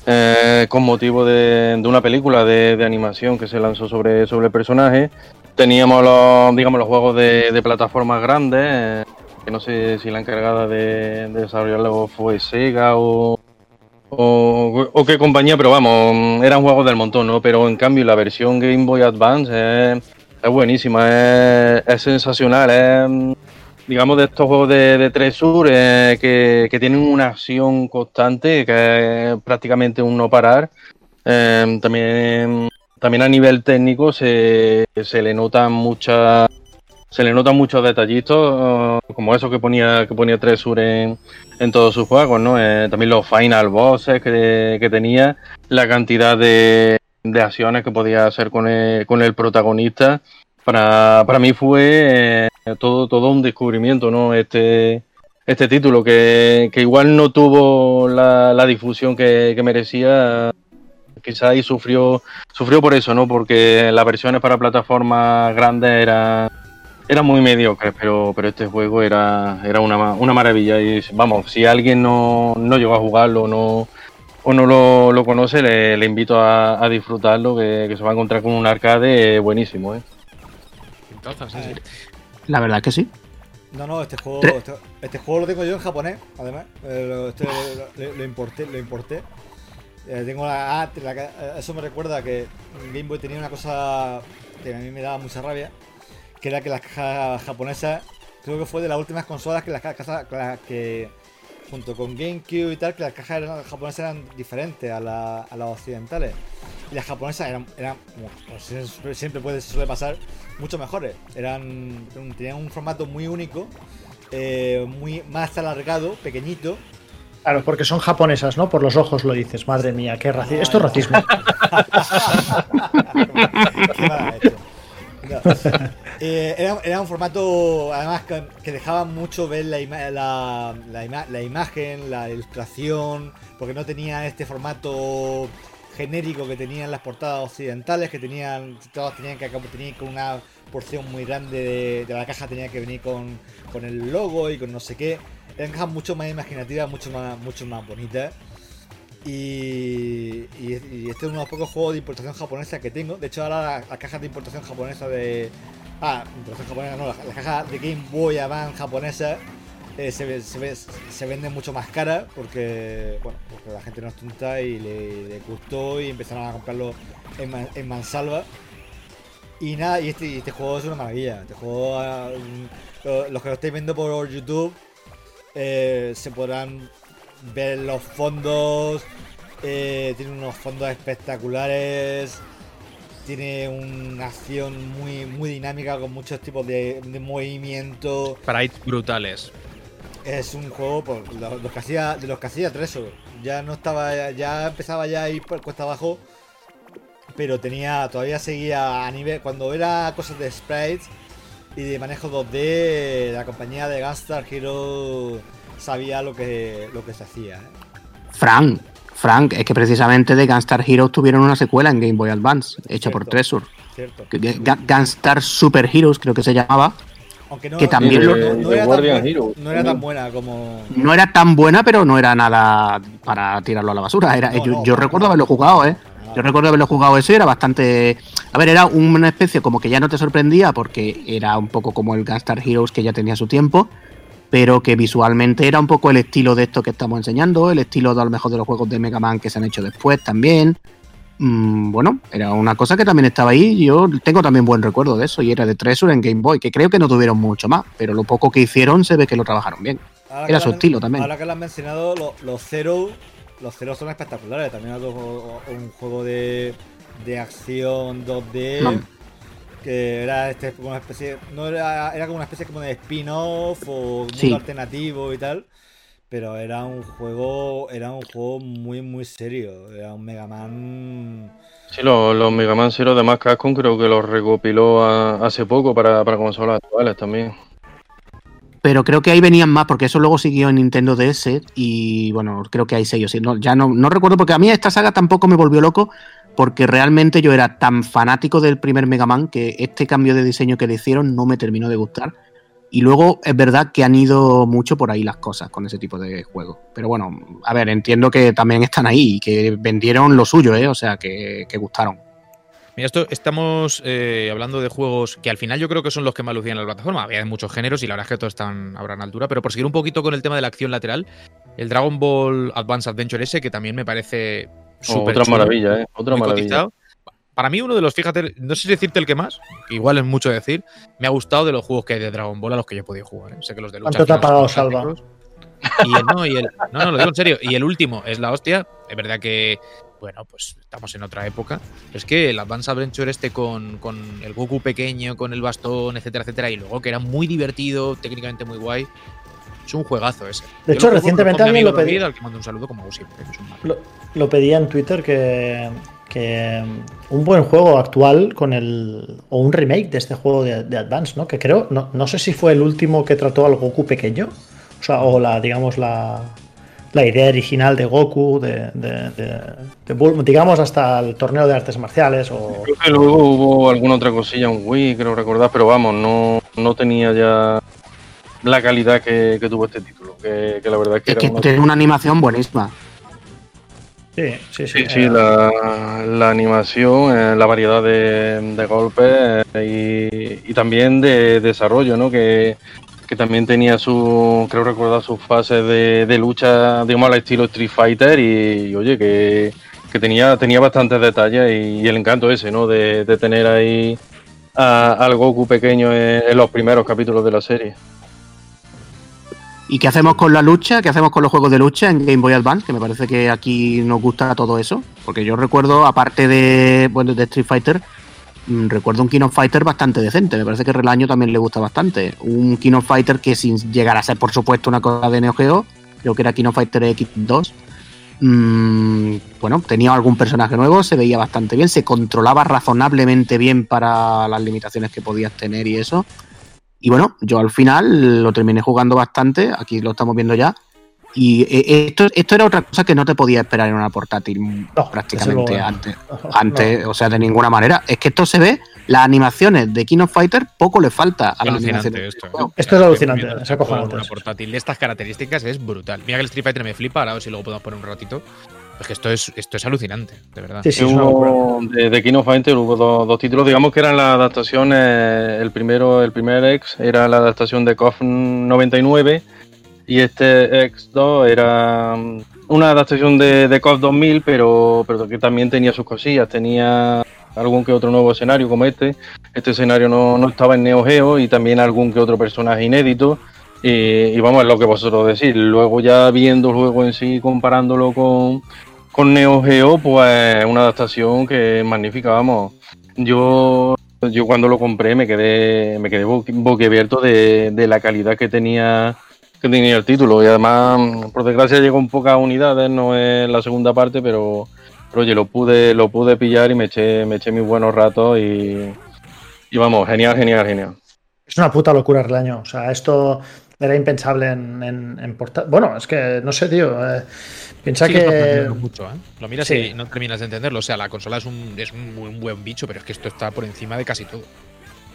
E: eh, con motivo de, de una película de, de animación que se lanzó sobre, sobre el personaje. Teníamos los, digamos, los juegos de, plataformas grandes, eh, que no sé si la encargada de, de desarrollarlo fue Sega o, o, qué compañía, pero vamos, eran juegos del montón, ¿no? Pero en cambio la versión Game Boy Advance es, buenísima, es, sensacional, es, digamos, de estos juegos de, de Tresur eh, que, tienen una acción constante, que es prácticamente un no parar. Eh, también, también a nivel técnico se, se le notan muchas se le notan muchos detallitos, eh, como eso que ponía que ponía Tresur en, en todos sus juegos, ¿no? Eh, también los final bosses que, que tenía, la cantidad de, de acciones que podía hacer con el, con el protagonista. Para, para mí fue eh, todo, todo un descubrimiento, ¿no? Este, este título, que, que igual no tuvo la, la difusión que, que merecía. Quizá ahí sufrió, sufrió por eso, ¿no? Porque las versiones para plataformas grandes eran era muy mediocre, pero, pero este juego era, era una, una maravilla. Y vamos, si alguien no, no llegó a jugarlo o no, o no lo, lo conoce, le, le invito a, a disfrutarlo, que, que se va a encontrar con un arcade buenísimo. ¿eh?
A: Pintaza, sí, sí.
C: La verdad que sí.
B: No, no, este juego, este, este juego lo tengo yo en japonés, además. Eh, lo, este lo, lo- lo importé, lo importé. Eh, tengo la, ah, la- eso me recuerda que Game Boy tenía una cosa que a mí me daba mucha rabia, que era que las cajas japonesas, creo que fue de las últimas consolas que las ca- cajas que junto con GameCube y tal, que las cajas eran- japonesas eran diferentes a, la- a las occidentales. y las japonesas eran, eran como pues, siempre puede, suele pasar, mucho mejores. Eran, tenían un formato muy único, eh, muy más alargado, pequeñito.
D: Claro, porque son japonesas, ¿no? Por los ojos lo dices. Madre mía, qué racismo. Esto es racismo.
B: Eh, era, un formato, además, que, dejaba mucho ver la, la, la, imagen, la ilustración, porque no tenía este formato genérico que tenían las portadas occidentales, que tenían, todas tenían que tenían con una porción muy grande de, la caja, tenía que venir con, con, el logo y con no sé qué. Eran cajas mucho más imaginativas, mucho más, mucho más bonitas. Y, este es uno de los pocos juegos de importación japonesa que tengo. De hecho, ahora las cajas de importación japonesa de. Ah, importación japonesa no, las, cajas de Game Boy Advance japonesa eh, se, se, venden mucho más cara porque, bueno, porque la gente no es tonta y le, gustó y empezaron a comprarlo en, mansalva. Y nada, y este, este, juego es una maravilla. Este juego, ah, los que lo estáis viendo por YouTube, eh, se podrán ver los fondos. Eh, tiene unos fondos espectaculares. Tiene una acción muy, muy dinámica con muchos tipos de, de movimiento.
A: Sprites brutales.
B: Es un juego por los que hacía, de los que hacía Treso. Ya no estaba, ya empezaba ya a ir por cuesta abajo. Pero tenía, todavía seguía a nivel. Cuando era cosas de sprites y de manejo 2D, la compañía de Gunstar Hero sabía lo que, lo que se hacía. ¿eh?
C: Frank, Frank, es que precisamente de Gunstar Heroes tuvieron una secuela en Game Boy Advance, hecha por Treasure. Cierto. Gunstar Super Heroes creo que se llamaba.
B: Aunque no, que también no, era tan, buena como.
C: No era tan buena, pero no era nada para tirarlo a la basura. Era, yo, recuerdo haberlo jugado, ¿eh? Yo recuerdo haberlo jugado eso y era bastante. A ver, era una especie como que ya no te sorprendía porque era un poco como el Gunstar Heroes que ya tenía su tiempo pero que visualmente era un poco el estilo de esto que estamos enseñando, el estilo de a lo mejor de los juegos de Mega Man que se han hecho después también. Mm, bueno, era una cosa que también estaba ahí. Yo tengo también buen recuerdo de eso y era de Treasure en Game Boy, que creo que no tuvieron mucho más, pero lo poco que hicieron se ve que lo trabajaron bien. era su estilo también.
B: Ahora que lo han mencionado, los, Zero, los Zero son espectaculares. También un juego de, de acción 2D que era este, como una especie, no era, era como una especie como de spin-off o mundo alternativo y tal, pero era un juego, era un juego muy muy serio, era un Mega Man.
E: Sí, los, los Mega Man Zero de más Capcom creo que los recopiló hace poco para, para consolas actuales también.
C: Pero creo que ahí venían más, porque eso luego siguió en Nintendo DS y bueno, creo que hay sellos. No, ya no, no recuerdo, porque a mí esta saga tampoco me volvió loco, porque realmente yo era tan fanático del primer Mega Man que este cambio de diseño que le hicieron no me terminó de gustar. Y luego es verdad que han ido mucho por ahí las cosas con ese tipo de juegos. Pero bueno, a ver, entiendo que también están ahí y que vendieron lo suyo, ¿eh? O sea, que, gustaron.
A: Mira, esto estamos eh, hablando de juegos que al final yo creo que son los que más lucían en la plataforma. Había muchos géneros y la verdad es que todos están ahora en altura. Pero por seguir un poquito con el tema de la acción lateral, el Dragon Ball Advance Adventure S, que también me parece
E: otra maravilla, ¿eh? Otra maravilla.
A: Para mí, uno de los, fíjate, no sé si decirte el que más, igual es mucho decir, me ha gustado de los juegos que hay de Dragon Ball a los que yo he podido jugar. ¿eh? Sé que los de lucha.
D: ¿Cuánto te ha pagado, Salva?
A: Y el, no, y el, no, no, lo digo en serio. Y el último es la hostia. Es verdad que, bueno, pues estamos en otra época. Es que el Advance Adventure este con, con el Goku pequeño, con el bastón, etcétera, etcétera, y luego que era muy divertido, técnicamente muy guay. Es un juegazo ese.
D: De hecho, recientemente alguien lo pedí.
A: Al que mando un saludo como siempre,
D: lo, lo, pedía en Twitter que, que un buen juego actual con el. o un remake de este juego de, Advance, ¿no? Que creo. No, no, sé si fue el último que trató al Goku pequeño. O sea, o la, digamos, la. La idea original de Goku, de, digamos hasta el torneo de artes marciales. O...
E: Creo que luego hubo alguna otra cosilla, un Wii, creo recordar, pero vamos, no, no tenía ya la calidad que, tuvo este título. Que, la verdad
C: que, es que tiene una animación buenísima.
D: Sí, sí, sí.
E: sí, la, animación, eh, la variedad de, golpes eh, y, también de desarrollo, ¿no? Que, también tenía su, creo recordar, sus fases de, lucha, digamos, al estilo Street Fighter y, oye, que, tenía, tenía bastantes detalles y, el encanto ese, ¿no? De, tener ahí al Goku pequeño en los primeros capítulos de la serie.
C: ¿Y qué hacemos con la lucha? ¿Qué hacemos con los juegos de lucha en Game Boy Advance? Que me parece que aquí nos gusta todo eso. Porque yo recuerdo, aparte de, bueno, de Street Fighter, mm, recuerdo un King Fighter bastante decente. Me parece que Relaño también le gusta bastante. Un King Fighter que sin llegar a ser, por supuesto, una cosa de Neo Geo, creo que era King of Fighter X2. mm, bueno, tenía algún personaje nuevo, se veía bastante bien, se controlaba razonablemente bien para las limitaciones que podías tener y eso. Y bueno, yo al final lo terminé jugando bastante, aquí lo estamos viendo ya. Y eh, esto, esto era otra cosa que no te podía esperar en una portátil mm,
D: No,
C: prácticamente antes.
D: No.
C: Antes, o sea, de ninguna manera. Es que esto se ve, las animaciones de King of Fighter poco le falta a las animaciones.
A: esto. ¿eh?
D: Esto es alucinante, es acojonante.
A: Una portátil de estas características es brutal. Mira que el Street Fighter me flipa, ahora a ver si luego podemos poner un ratito. Es que esto es, esto es alucinante, de verdad.
D: Sí.
E: Hubo- de, de King of Fighters hubo dos, dos títulos, digamos que eran las adaptaciones, el primero, el primer X era la adaptación de KOF 99 y este X2 era mm, una adaptación de, de KOF 2000, pero, pero que también tenía sus cosillas, tenía algún que otro nuevo escenario como este, este escenario no, no estaba en Neo Geo y también algún que otro personaje inédito. Y, vamos, es lo que vosotros decís. Luego ya viendo el juego en sí, comparándolo con, con Neo Geo, pues una adaptación que es magnífica, vamos. Yo, yo cuando lo compré me quedé, me quedé boqui- boquiabierto de, de la calidad que tenía, que tenía el título. Y además, por desgracia, llegó en pocas unidades, no es la segunda parte, pero, pero oye, lo pude, lo pude pillar y me eché, me eché mis buenos ratos y, y vamos, genial, genial, genial.
D: Es una puta locura el año. O sea, esto era impensable en, en, en porta- Bueno, es que no sé, tío. eh, piensa
A: Sigues
D: que.
A: mucho, ¿eh? Lo miras
D: Sí.
A: y no terminas de entenderlo. O sea, la consola es un, es un, buen bicho, pero es que esto está por encima de casi todo.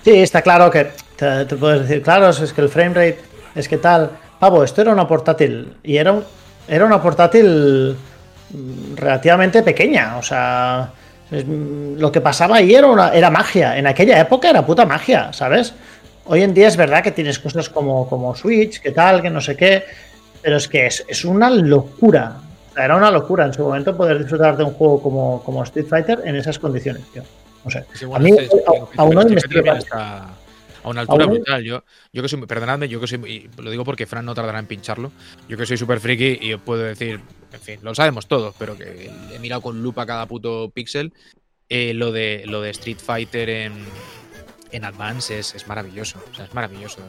D: Sí, está claro que te, te puedes decir, claro, es que el frame rate es que tal. Pavo, esto era una portátil y era, un- era una portátil mm, relativamente pequeña. O sea, es- mm, lo que pasaba ahí era, una, era magia. En aquella época era puta magia, ¿sabes? Hoy en día es verdad que tienes cosas como, como Switch, que tal, que no sé qué, pero es que es, es una locura. O sea, era una locura en su momento poder disfrutar de un juego como, como Street Fighter en esas condiciones, tío. No sé.
A: Sí,
D: A mí,
A: este- este-
D: a-
A: este- este
D: me estoy-
A: está a una altura brutal. Yo, yo que soy, perdonadme, yo que soy, y lo digo porque Fran no tardará en pincharlo. Yo que soy súper friki y os puedo decir, en fin, lo sabemos todos, pero que he mirado con lupa cada puto píxel. eh, lo, de, lo de Street Fighter en, en Advance es, es maravilloso. O sea, es maravilloso.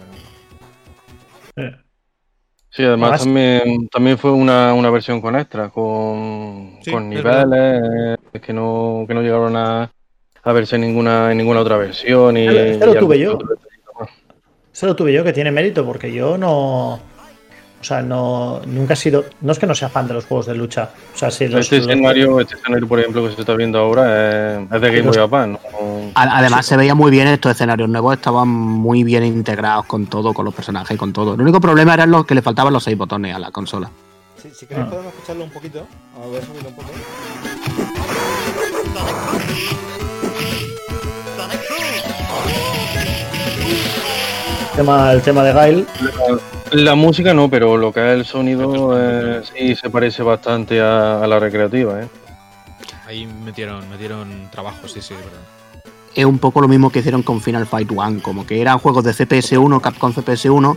D: Eh,
E: Sí, además
D: Además-
E: también, también fue una, una versión con extra, con,
A: Sí,
E: con
A: es
E: niveles eh, que no, que no llegaron a, a verse en ninguna, en ninguna otra versión. Y,
D: Este- este lo
E: y
D: tuve yo.
E: otro.
D: Eso lo tuve yo que tiene mérito porque yo no. O sea, no. Nunca he sido. No es que no sea fan de los juegos de lucha. O sea, si los.
E: Este escenario, este escenario, por ejemplo, que se está viendo ahora es, es de Game Boy Advance. ¿no?
C: Además, se veía muy bien estos escenarios nuevos, estaban muy bien integrados con todo, con los personajes y con todo. El único problema era lo que le faltaban los seis botones a la consola.
B: Si, si queréis
D: Ah.
B: podemos escucharlo un poquito. A ver, subirlo un poco.
D: tema, el tema de Gail.
E: La música no, pero lo que es el sonido eh, sí se parece bastante a, a la recreativa. ¿eh?
A: Ahí metieron, metieron trabajo, sí, sí, de verdad.
C: Es un poco lo mismo que hicieron con Final Fight One, como que eran juegos de CPS1, Capcom CPS1,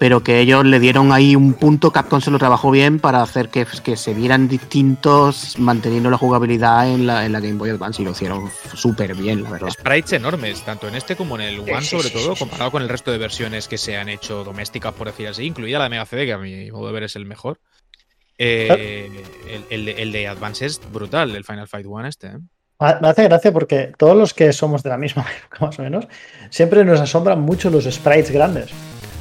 C: pero que ellos le dieron ahí un punto, Capcom se lo trabajó bien para hacer que, que se vieran distintos, manteniendo la jugabilidad en la, en la Game Boy Advance y lo hicieron súper bien, la verdad.
A: Sprites enormes, tanto en este como en el One, sobre todo, comparado con el resto de versiones que se han hecho domésticas, por decir así, incluida la de Mega CD, que a mi modo de ver es el mejor. Eh, el, el de, el de Advance es brutal, el Final Fight One este. ¿eh?
D: Me hace gracia porque todos los que somos de la misma época, más o menos, siempre nos asombran mucho los sprites grandes.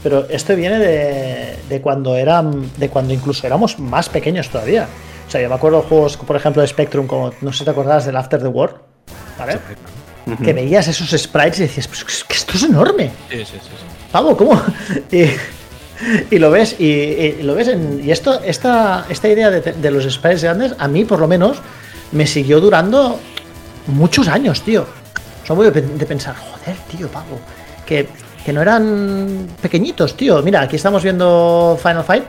D: Pero esto viene de, de cuando eran, de cuando incluso éramos más pequeños todavía. O sea, yo me acuerdo de juegos, por ejemplo, de Spectrum, como no sé si te acordabas del After the War, ¿vale?
C: Ujú.
D: Que veías esos sprites y decías, pues es que esto es enorme.
A: Sí, sí, sí. sí.
D: Pavo, ¿cómo? Y, y lo ves, y, y lo ves en, y esto, esta, esta idea de, de los sprites grandes, a mí por lo menos, me siguió durando muchos años, tío. Son muy de, pen- de pensar, joder, tío, pavo, que, que no eran pequeñitos, tío. Mira, aquí estamos viendo Final Fight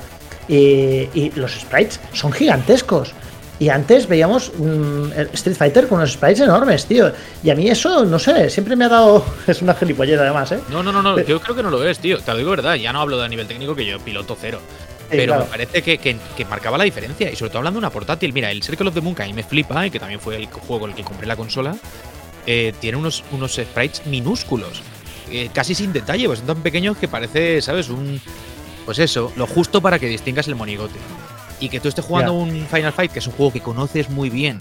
D: y, y los sprites son gigantescos. Y antes veíamos mm, Street Fighter con unos sprites enormes, tío. Y a mí eso, no sé, siempre me ha dado. Es una gilipollez además, ¿eh?
A: No, no, no, no,
D: Pero-
A: yo creo que no lo es, tío. Te lo digo verdad, ya no hablo de nivel técnico que yo piloto cero. Pero
D: claro.
A: me parece que, que- que marcaba la diferencia. Y sobre todo hablando de una portátil. Mira, el Circle of the Moon, que a mí me flipa, y que también fue el juego el que compré la consola, eh, tiene unos, unos sprites minúsculos. eh, casi sin detalle, pues son tan pequeños que parece, ¿sabes? Un. Pues eso, lo justo para que distingas el monigote. Y que tú estés jugando
D: Ya.
A: un Final Fight, que es un juego que conoces muy bien.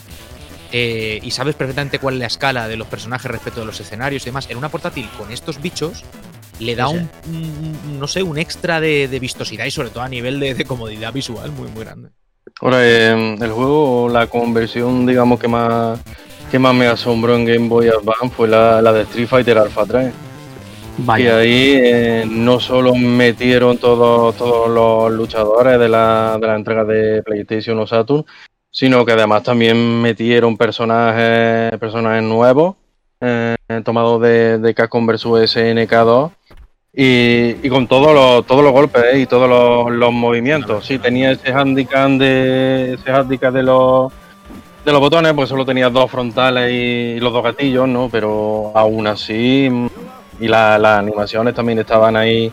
A: eh, y sabes perfectamente cuál es la escala de los personajes respecto de los escenarios y demás. En una portátil con estos bichos, le da
D: Sí, sí.
A: un, un- no sé, un extra de, de vistosidad y sobre todo a nivel de, de comodidad visual muy, muy grande.
E: Ahora, eh, el juego, la conversión, digamos, que más, que más me asombró en Game Boy Advance fue la, la de Street Fighter Alpha 3. Y ahí eh, no solo metieron todos, todos los luchadores de la, de la entrega de PlayStation o Saturn, sino que además también metieron personajes, personajes nuevos, eh, tomados de, de Capcom vs SNK2, y, con todos los, todos los golpes eh, y todos los, movimientos. Sí, tenía ese handicap de, ese handicap de los de los botones, pues solo tenía dos frontales y los dos gatillos, ¿no? Pero aún así, y la- las animaciones también estaban ahí,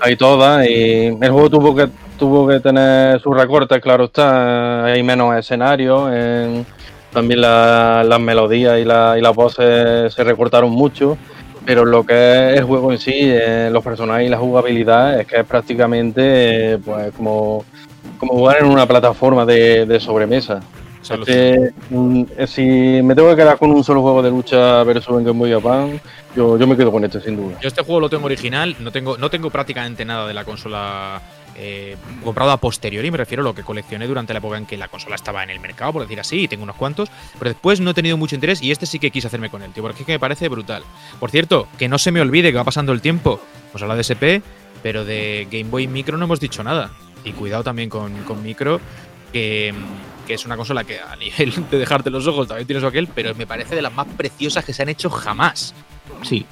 E: ahí todas. Y el juego tuvo que tuvo que tener sus recortes, claro está. Hay menos escenarios. en- también la- las melodías y, la- y las voces se recortaron mucho. Pero lo que es el juego en sí, eh, los personajes y la jugabilidad, es que es prácticamente eh, pues como, como jugar en una plataforma de, de sobremesa.
A: Es
E: Este, eh, si me tengo que quedar con un solo juego de lucha versus en Game Boy Advance, yo, yo me quedo con este sin duda.
A: Yo este juego lo tengo original, no tengo, no tengo prácticamente nada de la consola eh, comprado a posteriori, me refiero a lo que coleccioné durante la época en que la consola estaba en el mercado, por decir así, y tengo unos cuantos, pero después no he tenido mucho interés y este sí que quise hacerme con él, tío, porque es que me parece brutal. Por cierto, que no se me olvide que va pasando el tiempo, pues habla de SP, pero de Game Boy Micro no hemos dicho nada. Y cuidado también con, Micro, que, que es una consola que a nivel de dejarte los ojos también tienes aquel, pero me parece de las más preciosas que se han hecho jamás.
C: Sí.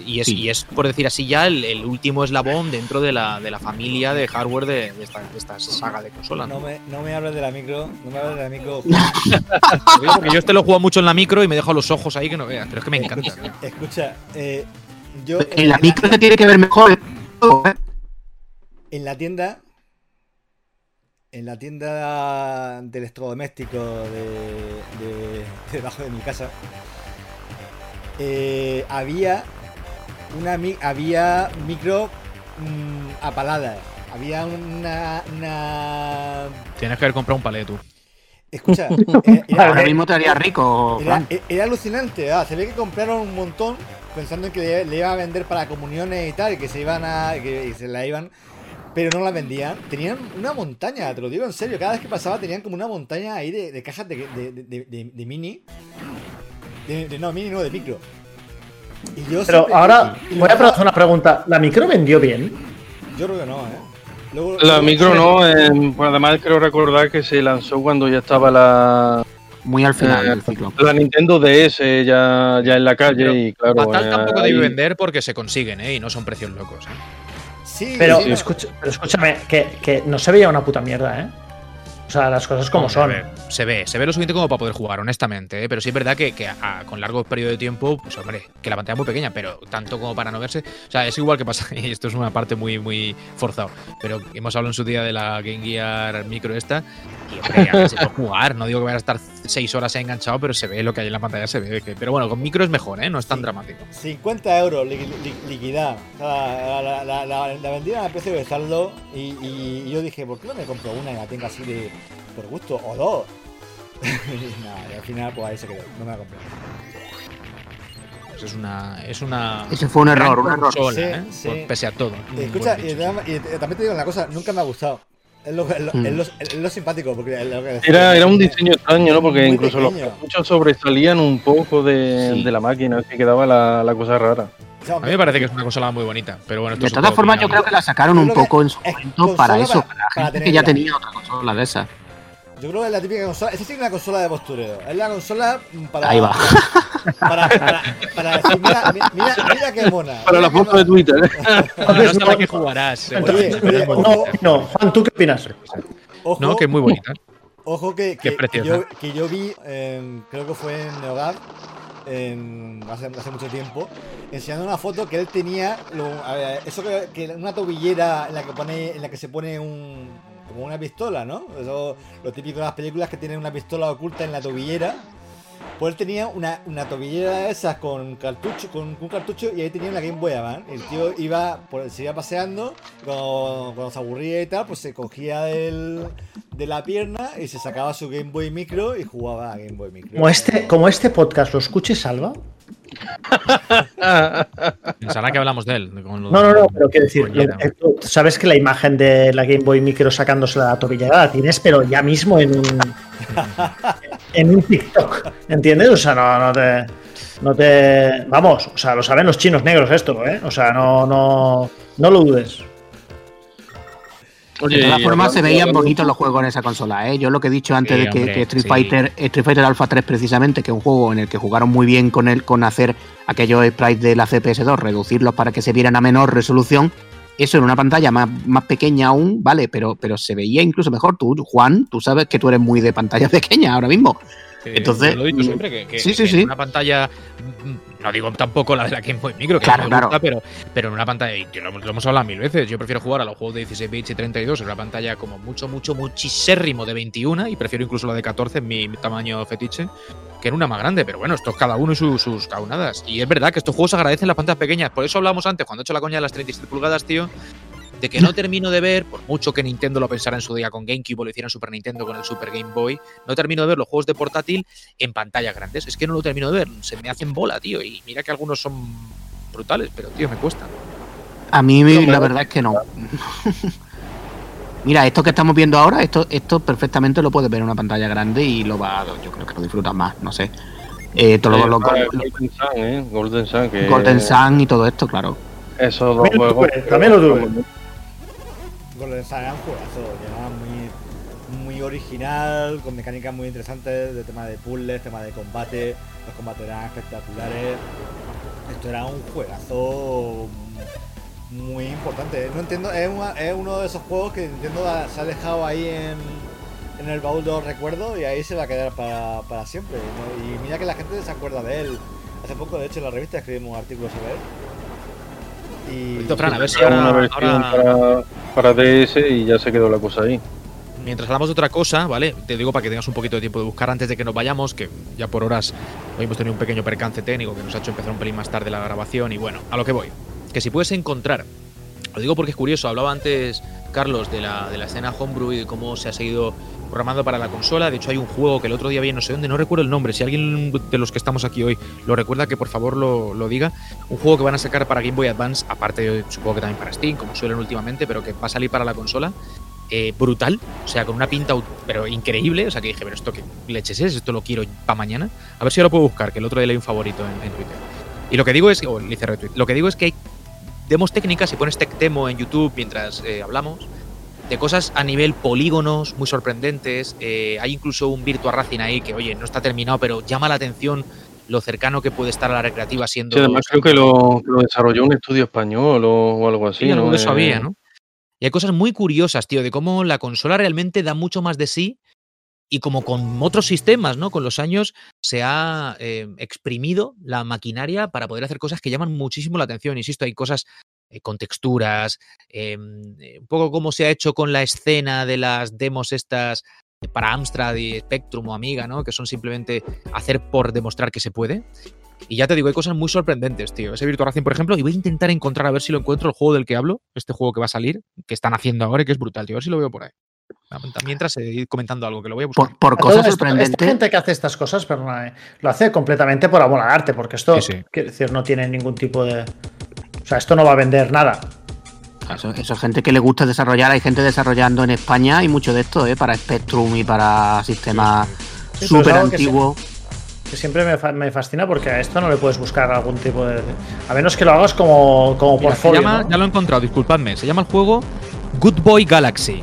A: Y es,
C: Sí.
A: y es, por decir así, ya el, el último eslabón dentro de la, de la familia de hardware de, de esta, de esta saga de consolas.
B: No me, no me hables de la micro, no me hables de la micro.
A: Porque yo este lo he jugado mucho en la micro y me dejo los ojos ahí que no veas. Pero es que me encanta.
B: Escucha, escucha, eh, yo
C: En la micro se tiene que ver mejor. ¿eh?
B: en la tienda, en la tienda de electrodoméstico de, de- de debajo de mi casa, eh, había una mi- había micro mm, apaladas. Había una, una
A: Tienes que haber comprado un palé tú.
B: escucha, eh, era-
C: Ahora mismo te haría rico,
B: Era, alucinante, ah, se ve que compraron un montón pensando en que le, le iban a vender para comuniones y tal, y que se iban a. que se la iban. Pero no la vendían. Tenían una montaña, te lo digo en serio. Cada vez que pasaba tenían como una montaña ahí de, de cajas de, de, de- de- de mini. De, de- no, mini no, de micro. Y yo
D: Pero
B: siempre-
D: ahora
B: y- y
D: voy a preguntar una pregunta. ¿La micro vendió bien?
B: Yo creo que no, ¿eh? Luego-
E: La
B: luego-
E: micro no, eh, pues además creo recordar que se lanzó cuando ya estaba la,
C: Muy al final
E: Eh,
C: del ciclo.
E: la Nintendo DS ya, ya en la calle
A: Pero
E: y claro.
A: Fatal
E: eh,
A: tampoco
E: ahí-
A: debe vender porque se consiguen, ¿eh? Y no son precios locos. ¿eh?
B: Sí,
D: Pero,
B: sí,
D: escucha- pero escúchame, que, que no se veía una puta mierda, ¿eh? O sea, las cosas como
A: Hombre,
D: son.
A: ver, se ve, se ve lo suficiente como para poder jugar, honestamente. ¿eh? Pero sí es verdad que, que a- con largo periodo de tiempo, pues hombre, que la pantalla es muy pequeña, pero tanto como para no verse. O sea, es igual que pasa, y esto es una parte muy, muy forzado. Pero hemos hablado en su día de la Game Gear Micro esta, y hombre, a ver, se puede jugar. No digo que vaya a estar seis horas enganchado, pero se ve lo que hay en la pantalla, se ve. que- pero bueno, con micro es mejor, ¿eh? No es tan
B: Sí.
A: dramático.
B: 50 euros li- li- liquidad. O sea, la, la, la, la vendieron a precio de saldo y, y yo dije, ¿por qué no me compro una y la tengo así de por gusto? O dos. y nada, y al final pues ahí se quedó. No me la compré.
A: Pues es una. Es una
C: Ese fue un error, un error.
A: consola,
B: Sí,
A: ¿eh?
B: sí.
A: Por- Pese a todo.
B: Escucha, y también te digo una cosa, nunca me ha gustado. Es lo, es lo,
C: Mm.
B: es lo- es lo simpático, porque es lo que decía.
E: Era, era un diseño extraño, ¿no? Porque incluso los cartuchos sobresalían un poco de,
C: Sí.
E: de la máquina, así quedaba la, la cosa rara.
A: A mí me parece que es una consola muy bonita, pero bueno, esto
C: De todas formas, yo creo que la sacaron un poco en su momento para eso,
B: para-
C: gente que ya tenía otra consola de esa.
B: Yo creo que es la típica consola. Esta sí es una consola de postureo. Es la consola mm, para.
C: Ahí va.
B: Para, para, para decir, mira, mi- mira, mira qué mona.
E: Para la foto de. Twitter. ¿eh?
A: No,
D: no,
A: que jugarás.
D: entonces,
B: Oye, oye,
D: no, Juan, ¿tú qué opinas?
B: Ojo,
A: No, que es muy bonita.
B: ojo que, que, que
A: preciosa.
B: yo, que yo vi, creo que fue en Neogab, en- hace, hace mucho tiempo, enseñando una foto que él tenía, lo- a ver, eso que, que una tobillera en la que pone, en la que se pone un como una pistola, ¿no? Eso lo típico de las películas que tienen una pistola oculta en la tobillera. Pues él tenía una, una tobillera de esas con cartucho, con, un cartucho y ahí tenía una Game Boy Advance. El tío iba, por, se iba paseando, cuando, cuando se aburría y tal, pues se cogía del, de la pierna y se sacaba su Game Boy Micro y jugaba a Game Boy Micro.
D: Como este, como este podcast lo escuche Salva.
A: Pensará que hablamos de él. con
D: No, no, no, pero quiero decir, lo- tú sabes que la imagen de la Game Boy Micro sacándose la tobillera la tienes, pero ya mismo en un en un TikTok, ¿entiendes? O sea, no, no te no te vamos, o sea, lo saben los chinos negros esto, ¿eh? O sea, no no no lo dudes.
C: De todas formas, se veían bonitos los juegos en esa consola, ¿eh? Yo lo que he dicho antes
A: Sí,
C: de que,
A: hombre,
C: que Street
A: sí.
C: Fighter, Street Fighter Alpha 3 precisamente, que es un juego en el que jugaron muy bien con el, con hacer aquellos sprites de la CPS2, reducirlos para que se vieran a menor resolución. Eso en una pantalla más, más pequeña aún, vale, pero, pero se veía incluso mejor. Tú, Juan, tú sabes que tú eres muy de pantalla pequeña ahora mismo. Entonces,
A: lo he dicho siempre, que, que-
C: sí, sí,
A: que en una pantalla, mm, no digo tampoco la de la Game Boy Micro, que
C: Claro,
A: me
C: claro.
A: gusta, pero, pero en una pantalla, y lo, lo hemos hablado mil veces, yo prefiero jugar a los juegos de 16 bits y 32 en una pantalla como mucho, mucho, muchísimo de 21 y prefiero incluso la de 14 en mi, mi tamaño fetiche que en una más grande, pero bueno, esto es cada uno y sus, sus caunadas. Y es verdad que estos juegos agradecen las pantallas pequeñas, por eso hablamos antes, cuando he hecho la coña de las 37 pulgadas, tío, de que no termino de ver, por mucho que Nintendo lo pensara en su día con GameCube o lo hiciera en Super Nintendo con el Super Game Boy, no termino de ver los juegos de portátil en pantallas grandes. Es que no lo termino de ver, se me hacen bola, tío. Y mira que algunos son brutales, pero tío, me cuesta.
C: A mí
E: No,
C: la verdad es que no. Mira, esto que estamos viendo ahora, esto, esto perfectamente lo puedes ver en una pantalla grande y lo va, yo creo que lo disfrutas más, no sé. Eh, todo lo- lo- lo-
E: Golden Sun, ¿eh? Golden Sun, que
C: Golden Sun y todo esto, claro.
E: Esos dos
D: También lo
E: juegos.
D: también lo tuve.
B: Golden Sun era un juegazo, ya muy, muy original, con mecánicas muy interesantes, de tema de puzzles, tema de combate, los combates eran espectaculares. Esto era un juegazo muy importante. No entiendo, es, una- es uno de esos juegos que Nintendo se ha dejado ahí en, en el baúl de los recuerdos y ahí se va a quedar para, para siempre. ¿no? Y mira que la gente se acuerda de él. Hace poco, de hecho, en la revista escribimos un artículo sobre él. Y
A: Fran, a ver si
E: Era una
A: ahora,
E: versión
A: ahora-
E: para, para DS y ya se quedó la cosa ahí.
A: mientras hablamos de otra cosa, ¿vale? Te digo para que tengas un poquito de tiempo de buscar antes de que nos vayamos, que ya por horas hoy hemos tenido un pequeño percance técnico que nos ha hecho empezar un pelín más tarde la grabación y bueno, a lo que voy. Que si puedes encontrar, lo digo porque es curioso, hablaba antes Carlos de la, de la escena homebrew y de cómo se ha seguido programando para la consola. De hecho, hay un juego que el otro día vi, no sé dónde, no recuerdo el nombre. Si alguien de los que estamos aquí hoy lo recuerda, que por favor lo, lo diga. Un juego que van a sacar para Game Boy Advance, aparte supongo que también para Steam, como suelen últimamente, pero que va a salir para la consola. eh, brutal, o sea, con una pinta pero increíble. O sea, que dije, pero esto que leches es, esto lo quiero para mañana. A ver si lo puedo buscar, que el otro día leí un favorito en, en Twitter. Y lo que digo es, o le hice retweet, lo que digo es que hay demos técnicas, si pones Tech Demo en YouTube mientras eh, hablamos, de cosas a nivel polígonos muy sorprendentes. eh, hay incluso un Virtua Racing ahí que, oye, no está terminado, pero llama la atención lo cercano que puede estar a la recreativa siendo.
E: Sí, además creo que lo, que lo desarrolló un estudio español o, o algo así.
A: Sí,
E: ¿no?
A: eso
E: Eh,
A: había, ¿no? Y hay cosas muy curiosas, tío, de cómo la consola realmente da mucho más de sí y como con otros sistemas, ¿no? Con los años se ha eh, exprimido la maquinaria para poder hacer cosas que llaman muchísimo la atención. Insisto, hay cosas eh, con texturas, eh, eh, un poco como se ha hecho con la escena de las demos estas para Amstrad y Spectrum o Amiga, ¿no? Que son simplemente hacer por demostrar que se puede. Y ya te digo, hay cosas muy sorprendentes, tío. Ese Virtua Racing, por ejemplo, y voy a intentar encontrar a ver si lo encuentro, el juego del que hablo, este juego que va a salir, que están haciendo ahora y que es brutal, tío. A ver si lo veo por ahí. Mientras eh, ir comentando algo, que lo voy a buscar.
C: Por, por cosas
D: esto, Esta
C: sorprendentes.
D: gente que hace estas cosas, perdona, eh, lo hace completamente por amor al arte, porque esto,
A: Sí, sí.
D: quiero decir, no tiene ningún tipo de. O sea, esto no va a vender nada.
C: Eso, eso es gente que le gusta desarrollar. Hay gente desarrollando en España y mucho de esto, ¿eh? Para Spectrum y para sistemas
D: Sí,
C: súper
D: se-
C: antiguos.
D: Que siempre me, fa- me fascina porque a esto no le puedes buscar algún tipo de. A menos que lo hagas como, como
A: Mira, se
D: portfolio.
A: llama-
D: ¿no?
A: Ya lo he encontrado, disculpadme. Se llama el juego Good Boy Galaxy.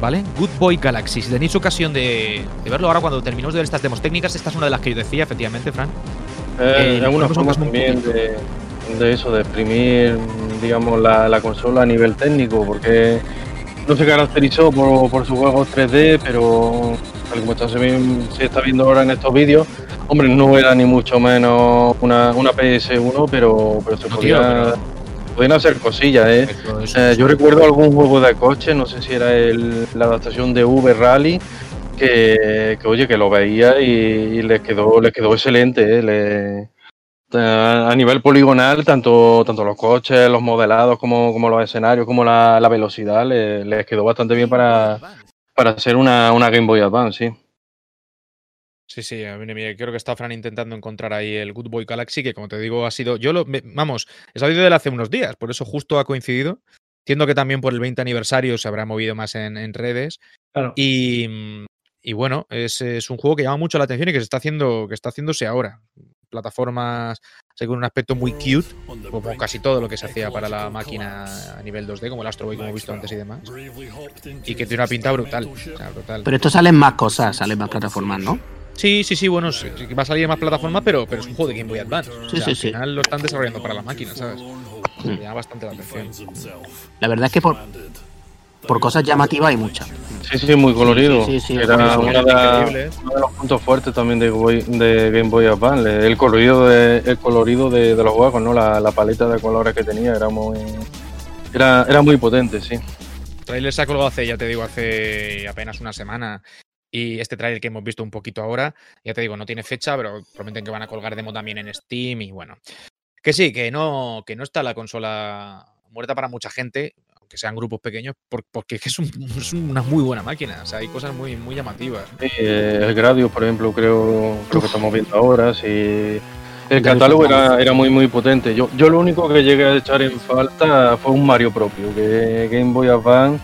A: ¿Vale? Good Boy Galaxy. Si tenéis ocasión de, de verlo ahora cuando terminemos de ver estas demos técnicas, esta es una de las que yo decía, efectivamente, Fran.
E: Eh,
A: Eh,
E: es una
A: creo que
E: forma
A: son un
E: también
A: poquito.
E: de, de eso, de exprimir, digamos, la, la consola a nivel técnico, porque no se caracterizó por, por sus juegos 3D, pero tal como está, se, está viendo ahora en estos vídeos, hombre, no era ni mucho menos una, una PS1, pero, pero se
A: No, tío,
E: podía-
A: pero-
E: hacer cosillas, ¿eh?
A: Eso- eso-
E: Eh, yo recuerdo algún juego de coche, no sé si era el- la adaptación de V Rally, que, que, oye, que lo veía y, y les quedó, les quedó excelente, ¿eh? Le- a a nivel poligonal, tanto, tanto los coches, los modelados, como, como los escenarios, como la, la velocidad, le- les quedó bastante bien para, para hacer una, una Game Boy Advance, sí.
A: Sí, sí, a mí me- creo que está Fran intentando encontrar ahí el Good Boy Galaxy, que como te digo, ha sido. Yo lo. me- vamos, he sabido de él hace unos días, por eso justo ha coincidido. Entiendo que también por el 20 aniversario se habrá movido más en, en redes.
D: Claro.
A: Y, y bueno, es, es un juego que llama mucho la atención y que se está haciendo, que está haciéndose ahora. Plataformas con un aspecto muy cute, como casi todo lo que se hacía para la máquina a nivel 2D, como el Astro Boy que hemos visto antes y demás. Y que tiene una pinta brutal. o sea, brutal.
C: Pero esto salen más cosas, salen más plataformas, ¿no?
A: Sí, sí, sí, bueno, sí, va a salir más plataformas, pero, pero es un juego de Game Boy Advance. O sea,
C: sí,
A: al
C: sí.
A: final lo están desarrollando para la máquina, ¿sabes? Me llama bastante la atención.
C: La verdad es que por, por cosas llamativas hay muchas.
E: Sí, sí, muy colorido.
C: sí, sí,
E: Era de,
A: increíble, ¿eh?
E: uno de los puntos fuertes también de, Boy- de Game Boy Advance. El colorido de, el colorido de, de los juegos, ¿no? La, la paleta de colores que tenía era muy. Era, era muy potente, sí.
A: El trailer se ha colgado hace, ya te digo, hace apenas una semana. Y este trailer que hemos visto un poquito ahora, ya te digo, no tiene fecha, pero prometen que van a colgar demo también en Steam y bueno. Que sí, que no, que no está la consola muerta para mucha gente, aunque sean grupos pequeños, por- porque es, un- es una muy buena máquina. O sea, hay cosas muy, muy llamativas.
E: Sí, el Gradius, por ejemplo, creo, creo que estamos viendo ahora. Sí. El catálogo
C: lo
E: era, era muy, muy potente. Yo, yo lo único que llegué a echar en falta fue un Mario propio, que Game Boy Advance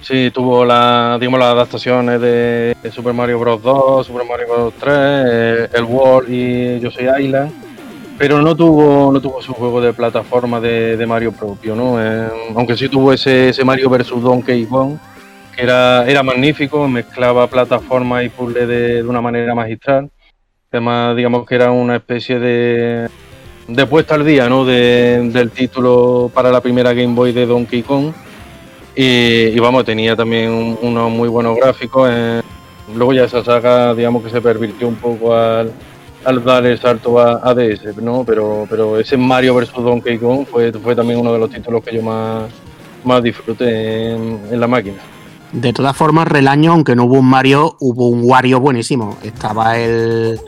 E: sí tuvo la, digamos, las adaptaciones de, Super Mario Bros. 2, Super Mario Bros. 3, eh, el World y Yo Soy Island. Pero no tuvo, no tuvo su juego de plataforma de, de Mario propio, ¿no? Eh, aunque sí tuvo ese, ese Mario vs Donkey Kong, que era, era magnífico, mezclaba plataforma y puzzle de, de una manera magistral. Además, digamos que era una especie de, de puesta al día, ¿no? De- del título para la primera Game Boy de Donkey Kong. Y, y vamos, tenía también un- unos muy buenos gráficos. eh. Luego ya esa saga, digamos que se pervirtió un poco al, al dar el salto a, a DS, ¿no? Pero, pero ese Mario vs Donkey Kong fue, fue también uno de los títulos que yo más, más disfruté en, en la máquina.
C: De todas formas, Relaño, aunque no hubo un Mario, hubo un Wario buenísimo. Estaba el,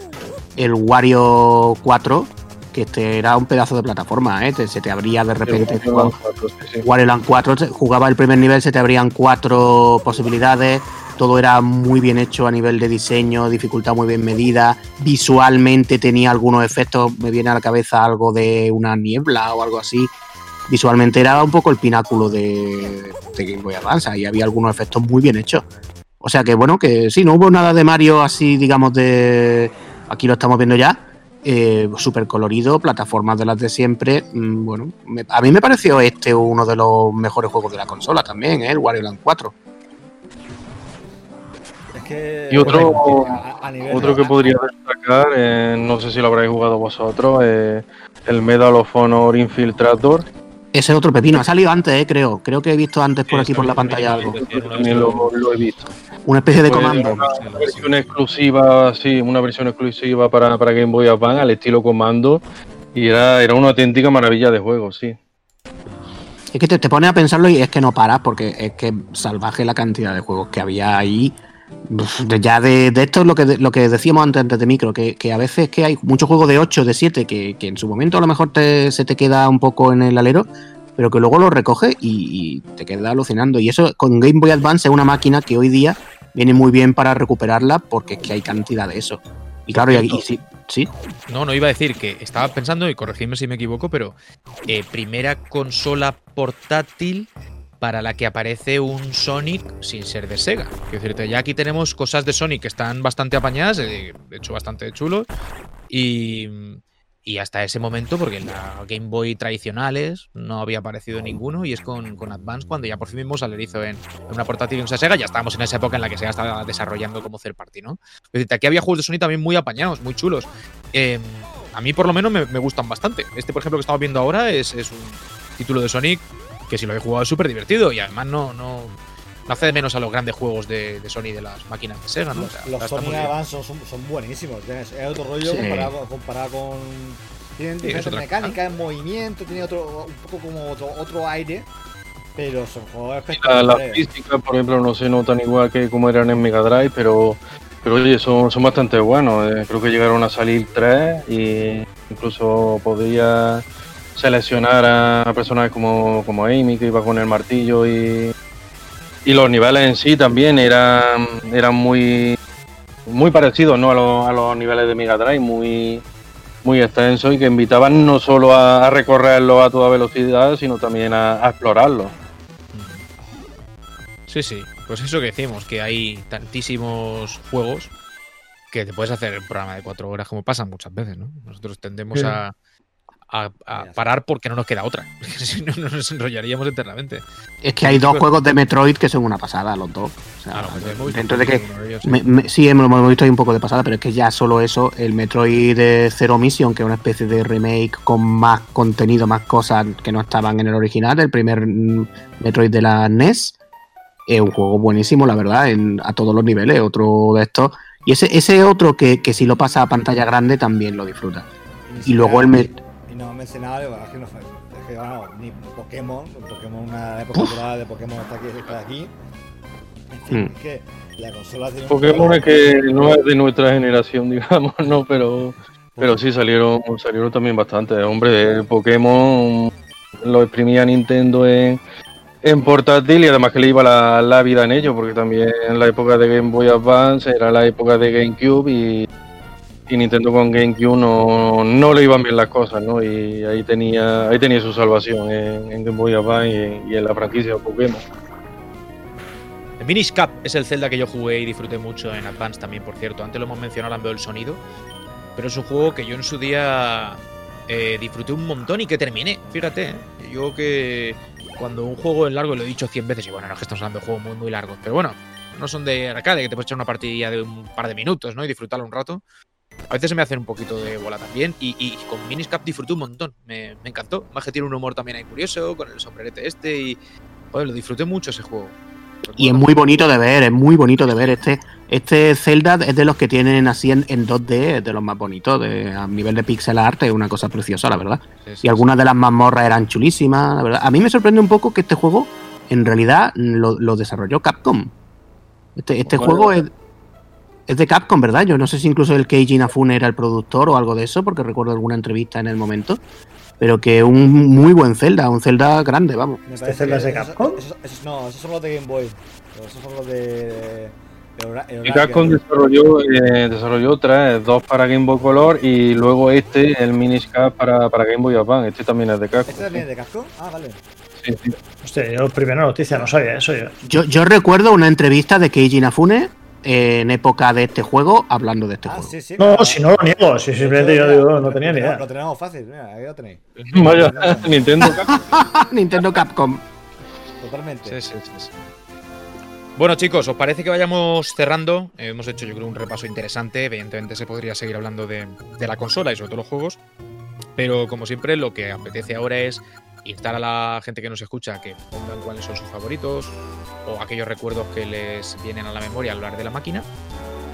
C: el Wario 4, que este era un pedazo de plataforma, ¿eh? Se te abría de repente.
E: Sí, sí.
C: Wario Land 4, te- jugaba el primer nivel, se te abrían cuatro posibilidades. Todo era muy bien hecho a nivel de diseño, dificultad muy bien medida. Visualmente tenía algunos efectos, me viene a la cabeza algo de una niebla o algo así. Visualmente era un poco el pináculo de, de Game Boy Advance y había algunos efectos muy bien hechos. O sea que bueno, que sí, no hubo nada de Mario así, digamos, de. Aquí lo estamos viendo ya. Eh, Súper colorido, plataformas de las de siempre. Mm, Bueno, a mí me pareció este uno de los mejores juegos de la consola también, ¿eh? el Wario Land 4.
B: Que.
E: Y otro-
B: bueno, a- a nivel-
E: Otro que podría destacar, eh, no sé si lo habréis jugado vosotros, eh, el Medal of Honor Infiltrator.
C: Ese otro pepino ha salido antes, ¿eh? creo. Creo que he visto antes por aquí por la pantalla algo.
E: También lo, lo he visto.
C: Una especie de
E: Pues,
C: comando.
E: Una versión exclusiva, sí, una versión exclusiva para, para Game Boy Advance al estilo comando. Y era, era una auténtica maravilla de juego, sí.
C: Es que te, te pones a pensarlo y es que no paras porque es que salvaje la cantidad de juegos que había ahí. De- Ya de, esto es lo que, lo que decíamos antes, antes de micro, que, que a veces que hay muchos juegos de 8, de 7, que, que en su momento a lo mejor te- se te queda un poco en el alero, pero que luego lo recoges y, y te queda alucinando. Y eso con Game Boy Advance es una máquina que hoy día viene muy bien para recuperarla porque es que hay cantidad de eso. Y claro, y, y sí, sí,
A: No, no iba a decir que estaba pensando, y corregidme si me equivoco, pero eh, primera consola portátil para la que aparece un Sonic sin ser de Sega. Quiero decirte, ya aquí tenemos cosas de Sonic que están bastante apañadas, eh, de hecho bastante chulos, y, y hasta ese momento, porque en la Game Boy tradicionales no había aparecido ninguno, y es con, Advance cuando ya por fin vimos al erizo en, una portátil en Sega, ya estábamos en esa época en la que Sega estaba desarrollando como third party, ¿no? Es decir, aquí había juegos de Sonic también muy apañados, muy chulos. Eh, a mí por lo menos me, me gustan bastante. Este, por ejemplo, que estamos viendo ahora es, es un título de Sonic que si lo he jugado es súper divertido y además no, no, no hace de menos a los grandes juegos de, de Sony de las máquinas de Sega, ¿no? O
B: Los,
A: sea,
B: los
A: está
B: Sony. Advance son, son, son buenísimos. Es, otro rollo
C: Sí.
B: comparado, comparado con. Tienen
A: Sí,
B: diferentes mecánicas, movimiento, tiene otro, un poco como otro, otro aire. Pero son juegos
E: La,
B: espectaculares.
E: la física, por ejemplo, no se notan igual que como eran en Mega Drive, pero, pero oye, son, son bastante buenos. eh. Creo que llegaron a salir tres y incluso podría seleccionar a personajes como, como Amy, que iba con el martillo y, y los niveles en sí también eran, eran muy, muy parecidos ¿no? a, los, a los niveles de Mega Drive, muy, muy extensos y que invitaban no solo a, a recorrerlo a toda velocidad, sino también a, a explorarlo.
A: Sí, sí. Pues eso que decimos, que hay tantísimos juegos que te puedes hacer un programa de cuatro horas, como pasa muchas veces, ¿no? Nosotros tendemos
D: Sí.
A: a, a- a parar porque no nos queda otra. si no, nos enrollaríamos eternamente.
C: Es que hay dos juegos de Metroid que son una pasada, los dos. O sea,
A: pues
C: dentro de que
A: ellos, sí.
C: Me- me- sí, hemos, hemos visto ahí un poco de pasada, pero es que ya solo eso, el Metroid de Zero Mission, que es una especie de remake con más contenido, más cosas que no estaban en el original, el primer Metroid de la NES, es un juego buenísimo, la verdad, en- a todos los niveles, otro de estos. Y ese, ese otro que, que si lo pasa a pantalla grande también lo disfruta. Y luego el
B: siquiera-
C: Met-
B: Y no he mencionado, es que no fue. Es que, vamos, ni Pokémon, Pokémon, una época dorada de Pokémon está aquí, está aquí. En fin,
C: Hmm.
B: es que la consola tiene
E: Pokémon es que no es de nuestra generación, digamos, no, pero, pero sí salieron, salieron también bastante. Hombre, Pokémon lo exprimía Nintendo en, en portátil y además que le iba la, la vida en ello, porque también en la época de Game Boy Advance era la época de GameCube y, y Nintendo con GameCube no, no le iban bien las cosas, ¿no? Y ahí tenía, ahí tenía su salvación en, Game Boy Advance y, en la franquicia Pokémon.
A: El Minish Cap es el Zelda que yo jugué y disfruté mucho en Advance también, por cierto. Antes lo hemos mencionado, han veo el sonido. Pero es un juego que yo en su día eh, disfruté un montón y que terminé. Fíjate, ¿eh? yo que cuando un juego es largo, lo he dicho 100 veces, y bueno, no es que estamos hablando de juegos muy, muy largos, pero bueno, no son de arcade, que te puedes echar una partida de un par de minutos, ¿no? Y disfrutarlo un rato. A veces se me hacen un poquito de bola también. Y, y con Minish Cap disfruté un montón. Me, me encantó. Más que tiene un humor también ahí curioso, con el sombrerete este. Y joder, lo disfruté mucho ese juego.
C: Y es muy bonito de ver, es muy bonito de ver. Este, este Zelda es de los que tienen así en, en 2D, es de los más bonitos, de, a nivel de pixel art, es una cosa preciosa, la verdad.
A: Sí, sí,
C: Y algunas de las mazmorras eran chulísimas, la verdad. A mí me sorprende un poco que este juego, en realidad, lo, lo desarrolló Capcom. Este, este juego es, es de Capcom, ¿verdad? Yo no sé si incluso el Keiji Inafune era el productor o algo de eso, porque recuerdo alguna entrevista en el momento. Pero que un muy buen Zelda, un Zelda grande, vamos.
B: Me
D: ¿Este
B: parece
D: Zelda es de Capcom?
B: esos- esos- no, esos son los de Game Boy. Esos son los de. de.
E: Capcom desarrolló, eh, desarrolló tres, dos para Game Boy Color y luego este, el Minish Cap para, para Game Boy Advance. Este también es de Capcom.
B: ¿Este también es de Capcom? Ah, vale.
E: Sí, sí.
D: Hostia, yo primera noticia, no sabía eso yo.
C: Yo, yo recuerdo una entrevista de Keiji Inafune eh, en época de este juego, hablando de este
B: Ah,
C: juego.
B: sí, sí.
D: No, si no lo niego, si simplemente yo digo, no tenía ni idea.
B: Lo tenemos fácil, mira, ahí lo tenéis.
E: Vaya, Nintendo Capcom.
C: Nintendo Capcom.
B: Totalmente.
A: Sí, sí, sí, sí. Bueno, chicos, ¿os parece que vayamos cerrando? Eh, hemos hecho, yo creo, un repaso interesante. Evidentemente, se podría seguir hablando de, de la consola y sobre todo los juegos. Pero, como siempre, lo que apetece ahora es instar a la gente que nos escucha que pongan cuáles son sus favoritos o aquellos recuerdos que les vienen a la memoria al hablar de la máquina.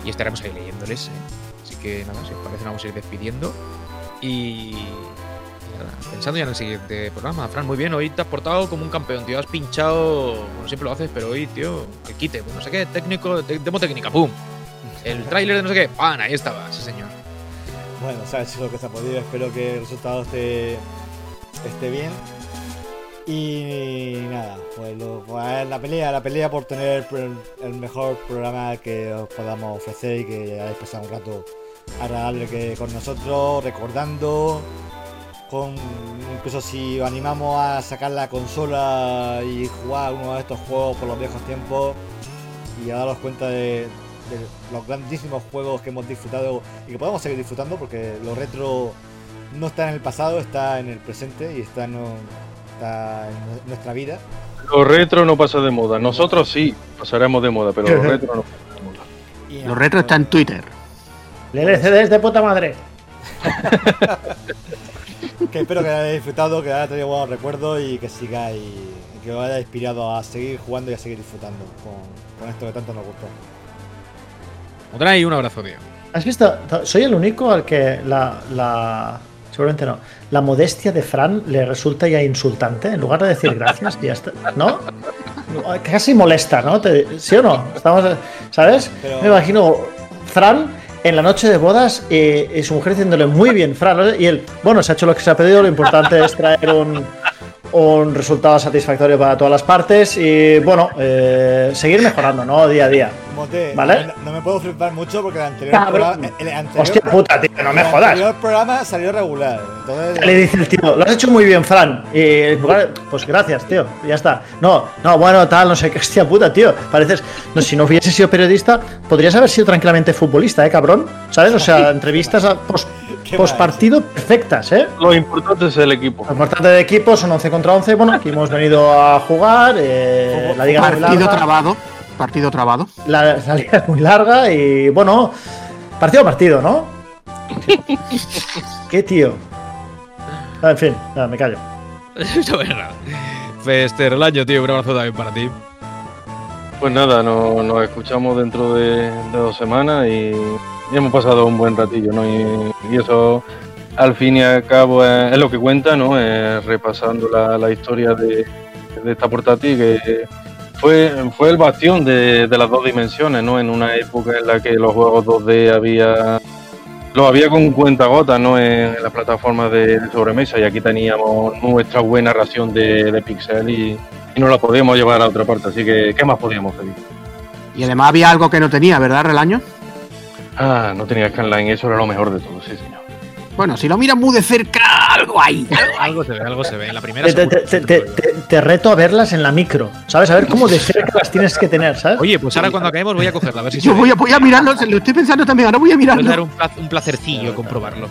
A: Y estaremos ahí leyéndoles. ¿eh? Así que, nada, si os parece, nos vamos a ir despidiendo. Y. pensando ya en el siguiente programa. Fran, muy bien, hoy te has portado como un campeón, tío. Has pinchado, bueno, siempre lo haces, pero hoy, tío, al quite, pues no sé qué, técnico, demo técnica, ¡pum! El tráiler de no sé qué, ¡pam! Ahí estaba, ese señor.
B: Bueno, sabes lo que se ha podido. Espero que el resultado esté, esté bien. Y nada, pues, pues la pelea, la pelea por tener el, mejor programa que os podamos ofrecer y que hayáis pasado un rato agradable que con nosotros, recordando, con incluso si os animamos a sacar la consola y jugar uno de estos juegos por los viejos tiempos y a daros cuenta de, los grandísimos juegos que hemos disfrutado y que podemos seguir disfrutando porque lo retro no está en el pasado, está en el presente y está está en nuestra vida.
E: Lo retro no pasa de moda. Nosotros sí pasaremos de moda, pero lo retro no pasa de moda.
B: Y
C: Los retro está en Twitter.
D: El LCD es de puta madre.
B: que espero que hayáis disfrutado, que hayáis tenido buenos recuerdos y que sigáis, que os haya inspirado a seguir jugando y a seguir disfrutando con, con esto que tanto nos gustó.
A: Otra y un abrazo, tío.
D: ¿Has visto? Soy el único al que la, la- Seguramente no. La modestia de Fran le resulta ya insultante. En lugar de decir gracias, ya está. ¿No? Casi molesta, ¿no? Te- ¿Sí o no? Estamos, ¿Sabes?
B: Pero-
D: Me imagino Fran en la noche de bodas eh, y su mujer diciéndole muy bien, Fran. Y él, bueno, se ha hecho lo que se ha pedido. Lo importante es traer un, un resultado satisfactorio para todas las partes. Y bueno, eh, seguir mejorando, ¿no? Día a día.
B: Mote,
D: ¿Vale?
B: no, no me puedo flipar mucho porque el anterior
D: Cabrón.
B: programa. El anterior,
D: Hostia puta, tío, no me
B: el
D: jodas.
B: anterior programa salió regular. Entonces,
D: Le dice el tío, lo has hecho muy bien, Fran. Y pues gracias, tío. Ya está. No, no, bueno, tal, no sé qué. Hostia puta, tío. Pareces. No, si no hubiese sido periodista, podrías haber sido tranquilamente futbolista, ¿eh, cabrón? ¿Sabes? O sea, entrevistas a pos,
B: Qué
D: partido perfectas, ¿eh?
E: Lo importante es el equipo.
D: Lo importante de equipo son 11 contra 11. Bueno, aquí hemos venido a jugar. eh, la liga
C: Partido
D: larga.
C: trabado. Partido trabado.
D: La, liga es muy larga y bueno, partido a partido, ¿no? ¿Qué tío? Ah, En fin, nada, me callo.
A: Bueno, nada. Fester, el año, tío, un abrazo también para ti.
E: Pues nada, no- nos escuchamos dentro de, de dos semanas y, y hemos pasado un buen ratillo, ¿no? Y, y eso, al fin y al cabo, es, es lo que cuenta, ¿no? Eh, repasando la, la historia de, de esta portátil que fue, fue el bastión de, de las dos dimensiones, ¿no? En una época en la que los juegos 2D había los había con cuentagotas, ¿no? En, las plataformas de, de sobremesa y aquí teníamos nuestra buena ración de, de pixel y, y no la podíamos llevar a otra parte, así que ¿qué más podíamos pedir?
C: Y además había algo que no tenía, ¿verdad, Relaño?
E: Ah, no tenía scanline, eso era lo mejor de todo, sí, señor.
C: Bueno, si lo miras muy de cerca, algo hay.
A: Algo se ve, algo se ve. En la primera
D: Te, te- te- te- reto a verlas en la micro, ¿sabes? A ver cómo de cerca las tienes que tener, ¿sabes?
A: Oye, pues ahora cuando acabemos voy a cogerla, a ver si
C: Yo voy a, voy a mirarlo, lo estoy pensando también, ahora voy a
A: Puede dar
C: mirarlo.
A: un, pla- un placercillo comprobarlo.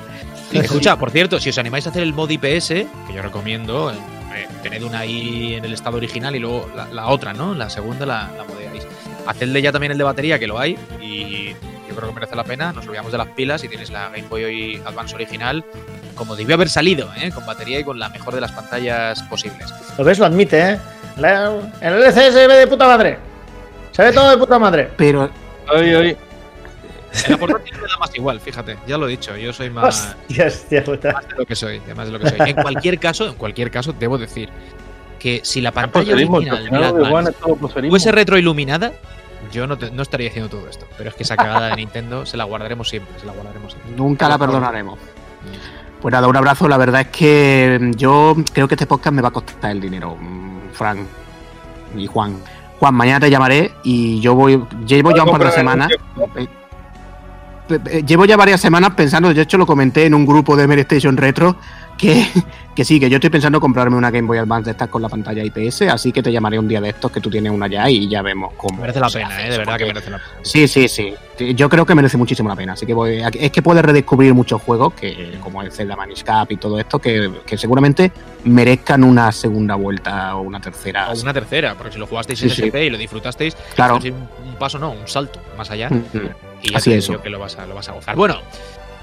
A: Escucha, por cierto, si os animáis a hacer el mod IPS, que yo recomiendo, eh, tened una ahí en el estado original y luego la, la otra, ¿no? La segunda la, la modeáis. Hacedle ya también el de batería, que lo hay, y yo creo que merece la pena. Nos olvidamos de las pilas y tienes la Game Boy Advance original, como debió haber salido, ¿eh? Con batería y con la mejor de las pantallas posibles.
D: Lo ves, lo admite, ¿eh? La- el LCD se ve de puta madre. Se ve todo de puta madre.
C: Pero
E: ahí.
A: En la portátil me da más igual, fíjate, ya lo he dicho, yo soy más...
D: Hostia, hostia puta.
A: más de lo que soy, más de lo que soy. En cualquier caso, en cualquier caso, debo decir que si la pantalla
E: Proserismo,
A: original
E: al
A: de Advance
E: es todo proserismo.
A: fuese retroiluminada, yo no, te- no estaría haciendo todo esto. Pero es que esa cagada de Nintendo se la guardaremos siempre, se la guardaremos siempre.
C: nunca la perdonaremos. Pues nada, un abrazo. La verdad es que mm, yo creo que este podcast me va a costar el dinero, mm, Frank y Juan. Juan, mañana te llamaré y yo voy. Llevo ya un par de semanas. eh, eh, eh, Llevo ya varias semanas pensando, de hecho lo comenté en un grupo de Mere Station Retro, que, que sí, que yo estoy pensando comprarme una Game Boy Advance de estas con la pantalla IPS, así que te llamaré un día de estos que tú tienes una ya y ya vemos cómo.
A: Merece la pena, ¿eh? De verdad que
C: porque-
A: merece la pena.
C: Sí, sí, sí. Yo creo que merece muchísimo la pena. Así que voy, es que puedes redescubrir muchos juegos, que como el Zelda Manish Cap y todo esto, que, que seguramente merezcan una segunda vuelta o una tercera.
A: O una tercera, porque si lo jugasteis en
C: sí.
A: SP y lo disfrutasteis,
C: Claro.
A: un, paso, no, un salto más allá.
C: Mm,
A: Y ya
C: Así es.
A: que lo vas, a, lo vas a gozar. Bueno,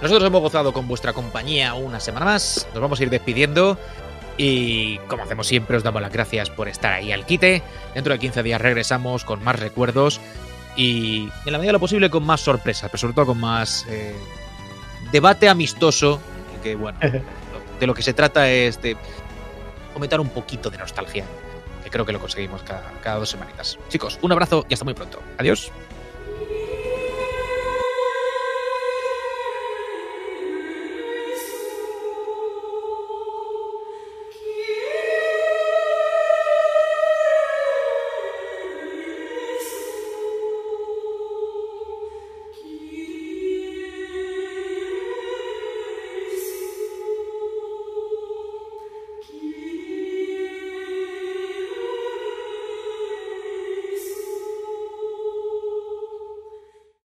A: nosotros hemos gozado con vuestra compañía una semana más. Nos vamos a ir despidiendo. Y como hacemos siempre, os damos las gracias por estar ahí al quite. Dentro de 15 días regresamos con más recuerdos y en la medida de lo posible con más sorpresas, pero sobre todo con más eh, debate amistoso. Que bueno, de lo que se trata es de comentar un poquito de nostalgia, que creo que lo conseguimos cada, cada dos semanitas. Chicos, un abrazo y hasta muy pronto. Adiós.